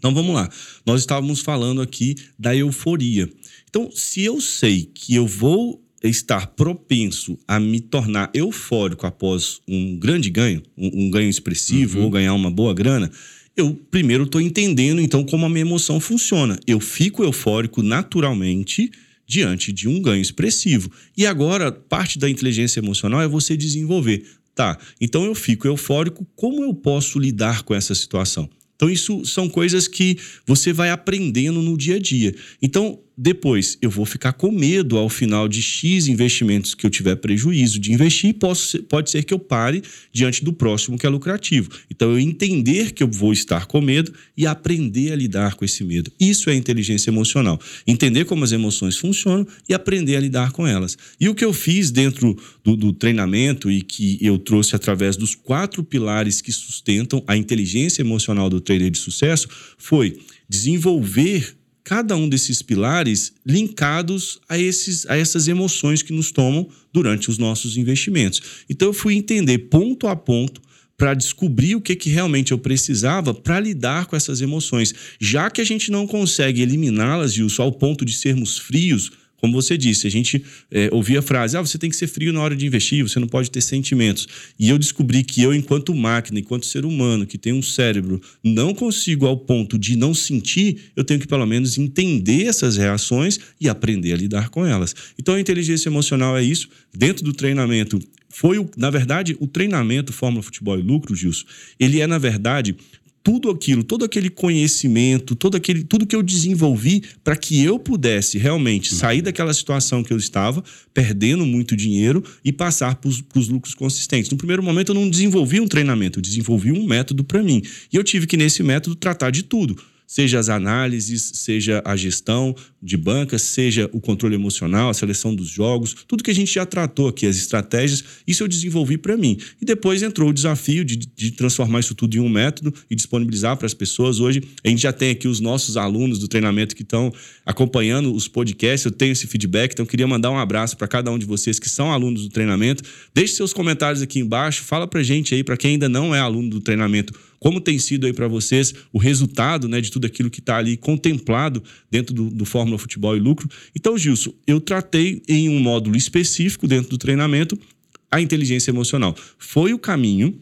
Então vamos lá. Nós estávamos falando aqui da euforia. Então, se eu sei que eu vou estar propenso a me tornar eufórico após um grande ganho, um, um ganho expressivo ou ganhar uma boa grana, eu primeiro estou entendendo então como a minha emoção funciona. Eu fico eufórico naturalmente diante de um ganho expressivo. E agora, parte da inteligência emocional é você desenvolver. Tá, então eu fico eufórico, como eu posso lidar com essa situação? Então, isso são coisas que você vai aprendendo no dia a dia. Então, depois, eu vou ficar com medo ao final de X investimentos que eu tiver prejuízo de investir, posso pode ser que eu pare diante do próximo que é lucrativo. Então, eu entender que eu vou estar com medo e aprender a lidar com esse medo. Isso é inteligência emocional. Entender como as emoções funcionam e aprender a lidar com elas. E o que eu fiz dentro do, do treinamento e que eu trouxe através dos quatro pilares que sustentam a inteligência emocional do trader de sucesso foi desenvolver cada um desses pilares linkados a, esses, a essas emoções que nos tomam durante os nossos investimentos. Então eu fui entender ponto a ponto para descobrir o que, que realmente eu precisava para lidar com essas emoções. Já que a gente não consegue eliminá-las, Gilson, ao ponto de sermos frios como você disse, a gente é, ouvia a frase: ah, você tem que ser frio na hora de investir, você não pode ter sentimentos. E eu descobri que eu, enquanto máquina, enquanto ser humano que tem um cérebro, não consigo ao ponto de não sentir, eu tenho que pelo menos entender essas reações e aprender a lidar com elas. Então a inteligência emocional é isso. Dentro do treinamento, foi, na verdade, o treinamento Fórmula Futebol e Lucro, Gilson, ele é, na verdade, tudo aquilo, todo aquele conhecimento, todo aquele, tudo que eu desenvolvi para que eu pudesse realmente sair daquela situação que eu estava, perdendo muito dinheiro e passar para os lucros consistentes. No primeiro momento eu não desenvolvi um treinamento, eu desenvolvi um método para mim. E eu tive que nesse método tratar de tudo seja as análises, seja a gestão de banca, seja o controle emocional, a seleção dos jogos, tudo que a gente já tratou aqui, as estratégias, isso eu desenvolvi para mim. E depois entrou o desafio de, de, transformar isso tudo em um método e disponibilizar para as pessoas. Hoje a gente já tem aqui os nossos alunos do treinamento que estão acompanhando os podcasts, eu tenho esse feedback, então queria mandar um abraço para cada um de vocês que são alunos do treinamento. Deixe seus comentários aqui embaixo, fala para gente aí, para quem ainda não é aluno do treinamento, como tem sido aí para vocês o resultado né, de tudo aquilo que está ali contemplado dentro do, do Fórmula Futebol e Lucro? Então, Gilson, eu tratei em um módulo específico dentro do treinamento a inteligência emocional. Foi o caminho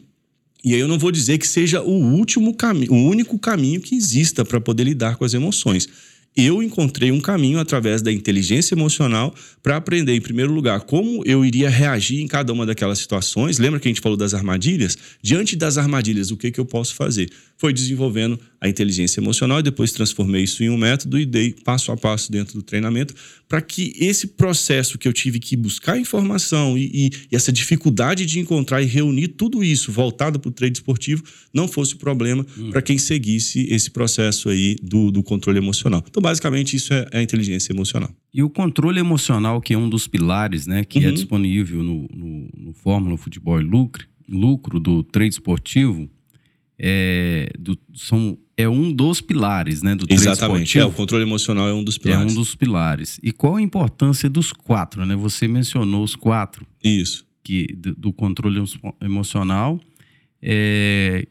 e aí eu não vou dizer que seja o último caminho, o único caminho que exista para poder lidar com as emoções eu encontrei um caminho através da inteligência emocional para aprender, em primeiro lugar, como eu iria reagir em cada uma daquelas situações. Lembra que a gente falou das armadilhas? Diante das armadilhas, o que, que eu posso fazer? Foi desenvolvendo a inteligência emocional e depois transformei isso em um método e dei passo a passo dentro do treinamento para que esse processo que eu tive que buscar informação e, e, e essa dificuldade de encontrar e reunir tudo isso voltado para o trade esportivo não fosse problema hum. para quem seguisse esse processo aí do, do controle emocional. Então, basicamente, isso é, a inteligência emocional. E o controle emocional, que é um dos pilares, né, que é uhum. é disponível no, no, no Fórmula Futebol e Lucro, lucro do trade esportivo, é, do, são, é um dos pilares né, do Exatamente, é, o controle emocional é um dos pilares. É um dos pilares. E qual a importância dos quatro? Né? Você mencionou os quatro. Isso. Que, do, do controle emocional, é,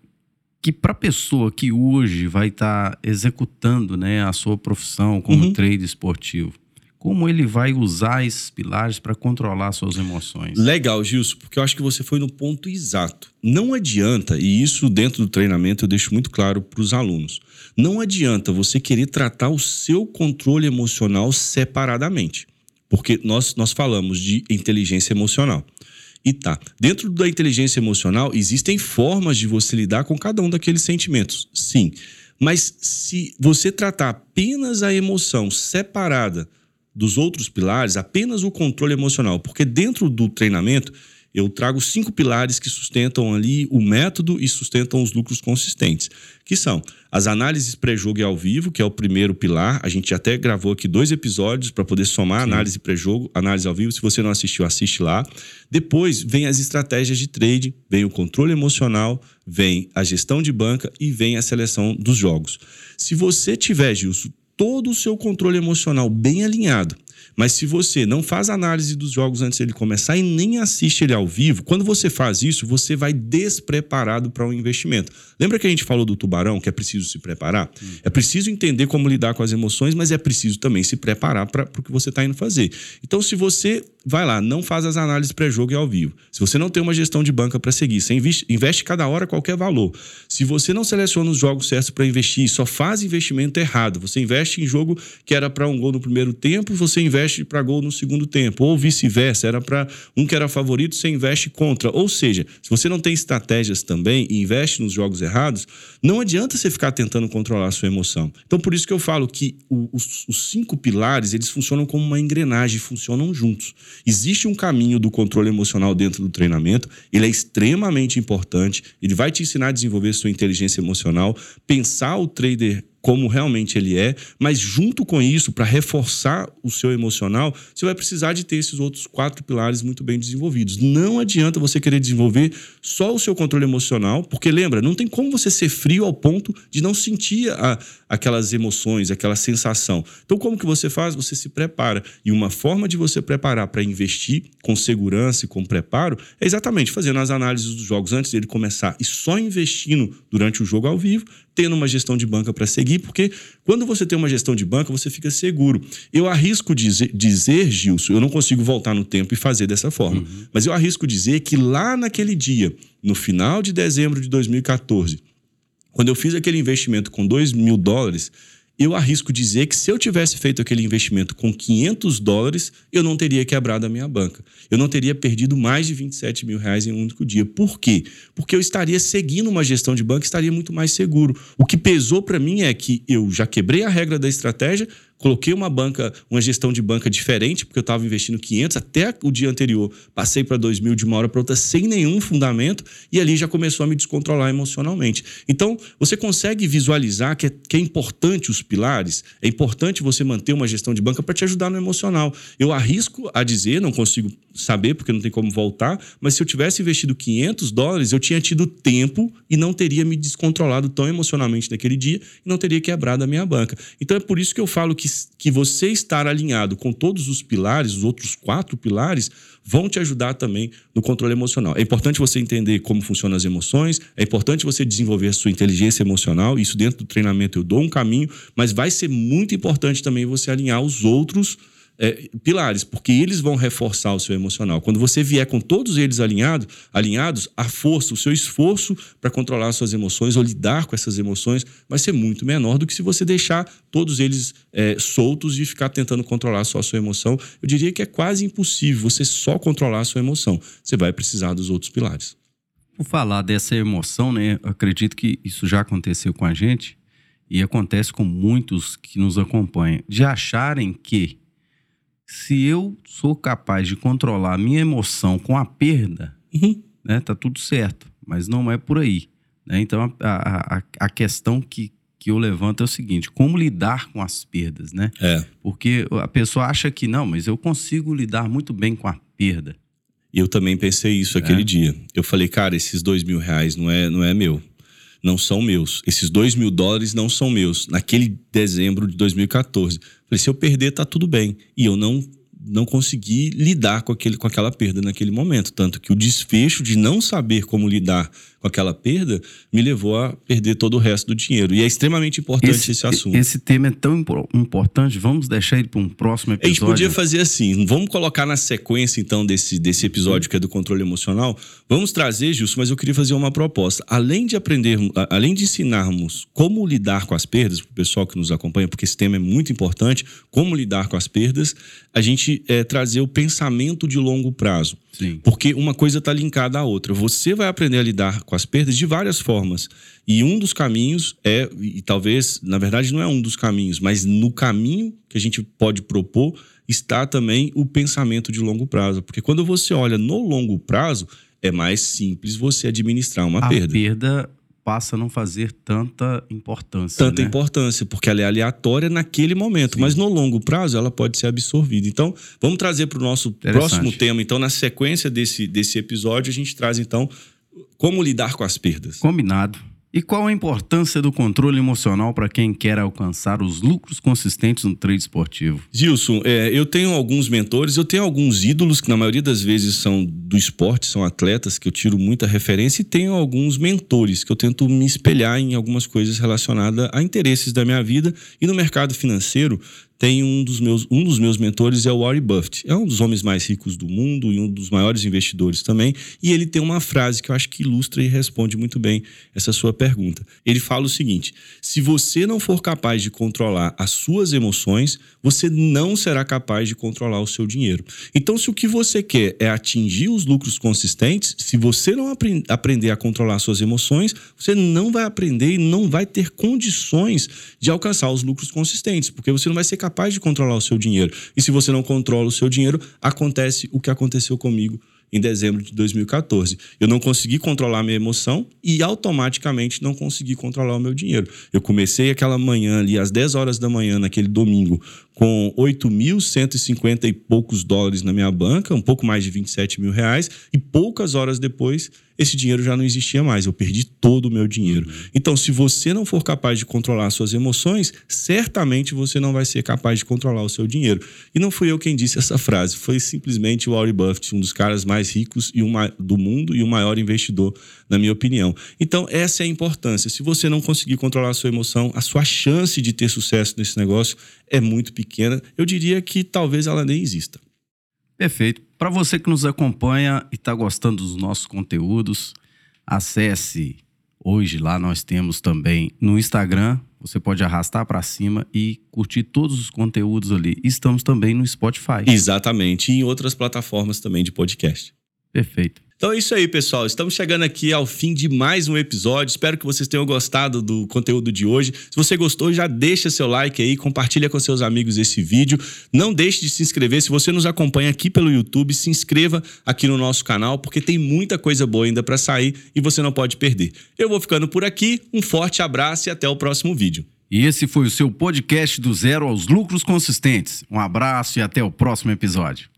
que para a pessoa que hoje vai estar tá executando né, a sua profissão como uhum. trader esportivo, como ele vai usar esses pilares para controlar suas emoções? Legal, Gilson, porque eu acho que você foi no ponto exato. Não adianta, e isso dentro do treinamento eu deixo muito claro para os alunos, não adianta você querer tratar o seu controle emocional separadamente. Porque nós, nós falamos de inteligência emocional. E tá, dentro da inteligência emocional existem formas de você lidar com cada um daqueles sentimentos, sim. Mas se você tratar apenas a emoção separada dos outros pilares, apenas o controle emocional, porque dentro do treinamento eu trago cinco pilares que sustentam ali o método e sustentam os lucros consistentes, que são as análises pré-jogo e ao vivo, que é o primeiro pilar. A gente até gravou aqui dois episódios para poder somar Sim. análise pré-jogo, análise ao vivo. Se você não assistiu, assiste lá. Depois vem as estratégias de trade, vem o controle emocional, vem a gestão de banca e vem a seleção dos jogos. Se você tiver, Gilson, todo o seu controle emocional bem alinhado, mas se você não faz análise dos jogos antes dele começar e nem assiste ele ao vivo, quando você faz isso, você vai despreparado para o um investimento. Lembra que a gente falou do tubarão, que é preciso se preparar? Hum. É preciso entender como lidar com as emoções, mas é preciso também se preparar para o que você está indo fazer. Então, se você vai lá, não faz as análises pré-jogo e ao vivo. Se você não tem uma gestão de banca para seguir, você investe, investe, cada hora qualquer valor. Se você não seleciona os jogos certos para investir, só faz investimento errado. Você investe em jogo que era para um gol no primeiro tempo, você investe para gol no segundo tempo, ou vice-versa, era para um que era favorito, você investe contra. Ou seja, se você não tem estratégias também e investe nos jogos errados, não adianta você ficar tentando controlar a sua emoção. Então, por isso que eu falo que os, os cinco pilares, eles funcionam como uma engrenagem, funcionam juntos. Existe um caminho do controle emocional dentro do treinamento, ele é extremamente importante, ele vai te ensinar a desenvolver sua inteligência emocional, pensar o trader como realmente ele é, mas junto com isso, para reforçar o seu emocional, você vai precisar de ter esses outros quatro pilares muito bem desenvolvidos. Não adianta você querer desenvolver só o seu controle emocional, porque lembra, não tem como você ser frio ao ponto de não sentir a, aquelas emoções, aquela sensação. Então, como que você faz? Você se prepara. E uma forma de você preparar para investir com segurança e com preparo é exatamente fazendo as análises dos jogos antes dele começar e só investindo durante o jogo ao vivo tendo uma gestão de banca para seguir, porque quando você tem uma gestão de banca, você fica seguro. Eu arrisco dizer, dizer, Gilson, eu não consigo voltar no tempo e fazer dessa forma, uhum. mas eu arrisco dizer que lá naquele dia, no final de dezembro de 2014, quando eu fiz aquele investimento com 2 mil dólares, eu arrisco dizer que se eu tivesse feito aquele investimento com 500 dólares, eu não teria quebrado a minha banca. Eu não teria perdido mais de 27 mil reais em um único dia. Por quê? Porque eu estaria seguindo uma gestão de banca, estaria muito mais seguro. O que pesou para mim é que eu já quebrei a regra da estratégia, coloquei uma banca, uma gestão de banca diferente, porque eu estava investindo 500 até o dia anterior, passei para 2 mil de uma hora para outra sem nenhum fundamento e ali já começou a me descontrolar emocionalmente. Então, você consegue visualizar que é, que é importante os pilares, é importante você manter uma gestão de banca para te ajudar no emocional. Eu arrisco a dizer, não consigo saber porque não tem como voltar, mas se eu tivesse investido 500 dólares, eu tinha tido tempo e não teria me descontrolado tão emocionalmente naquele dia e não teria quebrado a minha banca. Então é por isso que eu falo que, que você estar alinhado com todos os pilares, os outros quatro pilares, vão te ajudar também no controle emocional. É importante você entender como funcionam as emoções, é importante você desenvolver a sua inteligência emocional, isso dentro do treinamento eu dou um caminho, mas vai ser muito importante também você alinhar os outros é, pilares, porque eles vão reforçar o seu emocional. Quando você vier com todos eles alinhado, alinhados, a força, o seu esforço para controlar suas emoções ou lidar com essas emoções vai ser muito menor do que se você deixar todos eles é, soltos e ficar tentando controlar só a sua emoção. Eu diria que é quase impossível você só controlar a sua emoção. Você vai precisar dos outros pilares. Por falar dessa emoção, né? acredito que isso já aconteceu com a gente e acontece com muitos que nos acompanham, de acharem que se eu sou capaz de controlar a minha emoção com a perda, uhum. né, tá tudo certo. Mas não é por aí. Né? Então a, a, a questão que, que eu levanto é o seguinte: como lidar com as perdas, né? É. Porque a pessoa acha que não, mas eu consigo lidar muito bem com a perda. Eu também pensei isso aquele é. dia. Eu falei, cara, esses dois mil reais não é, não é meu não são meus. Esses dois mil dólares não são meus. Naquele dezembro de 2014. Falei, se eu perder, tá tudo bem. E eu não não consegui lidar com, aquele, com aquela perda naquele momento. Tanto que o desfecho de não saber como lidar com aquela perda me levou a perder todo o resto do dinheiro. E é extremamente importante esse, esse assunto. Esse tema é tão importante, vamos deixar ele para um próximo episódio. A gente podia fazer assim, vamos colocar na sequência então desse, desse episódio que é do controle emocional. Vamos trazer, Gilson, mas eu queria fazer uma proposta. Além de aprender, além de ensinarmos como lidar com as perdas, para o pessoal que nos acompanha, porque esse tema é muito importante, como lidar com as perdas, a gente é, trazer o pensamento de longo prazo. Sim. Porque uma coisa está linkada à outra. Você vai aprender a lidar com as perdas de várias formas. E um dos caminhos é, e talvez, na verdade, não é um dos caminhos, mas no caminho que a gente pode propor está também o pensamento de longo prazo. Porque quando você olha no longo prazo, é mais simples você administrar uma a perda. A perda passa a não fazer tanta importância. Tanta né? importância, porque ela é aleatória naquele momento, Sim. mas no longo prazo ela pode ser absorvida. Então, vamos trazer para o nosso próximo tema. Então, na sequência desse, desse episódio, a gente traz então como lidar com as perdas. Combinado. E qual a importância do controle emocional para quem quer alcançar os lucros consistentes no trade esportivo? Gilson, é, eu tenho alguns mentores, eu tenho alguns ídolos que na maioria das vezes são do esporte, são atletas que eu tiro muita referência e tenho alguns mentores que eu tento me espelhar em algumas coisas relacionadas a interesses da minha vida e no mercado financeiro tem um dos meus um dos meus mentores é o Warren Buffett. É um dos homens mais ricos do mundo e um dos maiores investidores também, e ele tem uma frase que eu acho que ilustra e responde muito bem essa sua pergunta. Ele fala o seguinte: se você não for capaz de controlar as suas emoções, você não será capaz de controlar o seu dinheiro. Então, se o que você quer é atingir os lucros consistentes, se você não apre aprender a controlar suas emoções, você não vai aprender e não vai ter condições de alcançar os lucros consistentes, porque você não vai ser capaz capaz de controlar o seu dinheiro. E se você não controla o seu dinheiro, acontece o que aconteceu comigo em dezembro de 2014. Eu não consegui controlar minha emoção e automaticamente não consegui controlar o meu dinheiro. Eu comecei aquela manhã ali, às 10 horas da manhã, naquele domingo, com 8.150 e poucos dólares na minha banca, um pouco mais de 27 mil reais, e poucas horas depois esse dinheiro já não existia mais, eu perdi todo o meu dinheiro. Uhum. Então, se você não for capaz de controlar suas emoções, certamente você não vai ser capaz de controlar o seu dinheiro. E não fui eu quem disse essa frase, foi simplesmente o Warren Buffett, um dos caras mais ricos e uma, do mundo e o maior investidor, na minha opinião. Então, essa é a importância. Se você não conseguir controlar a sua emoção, a sua chance de ter sucesso nesse negócio é muito pequena. Eu diria que talvez ela nem exista. Perfeito. Para você que nos acompanha e está gostando dos nossos conteúdos, acesse. Hoje lá nós temos também no Instagram. Você pode arrastar para cima e curtir todos os conteúdos ali. Estamos também no Spotify. Exatamente. E em outras plataformas também de podcast. Perfeito. Então é isso aí, pessoal. Estamos chegando aqui ao fim de mais um episódio. Espero que vocês tenham gostado do conteúdo de hoje. Se você gostou, já deixa seu like aí, compartilha com seus amigos esse vídeo. Não deixe de se inscrever. Se você nos acompanha aqui pelo YouTube, se inscreva aqui no nosso canal, porque tem muita coisa boa ainda para sair e você não pode perder. Eu vou ficando por aqui. Um forte abraço e até o próximo vídeo. E esse foi o seu podcast do Zero aos Lucros Consistentes. Um abraço e até o próximo episódio.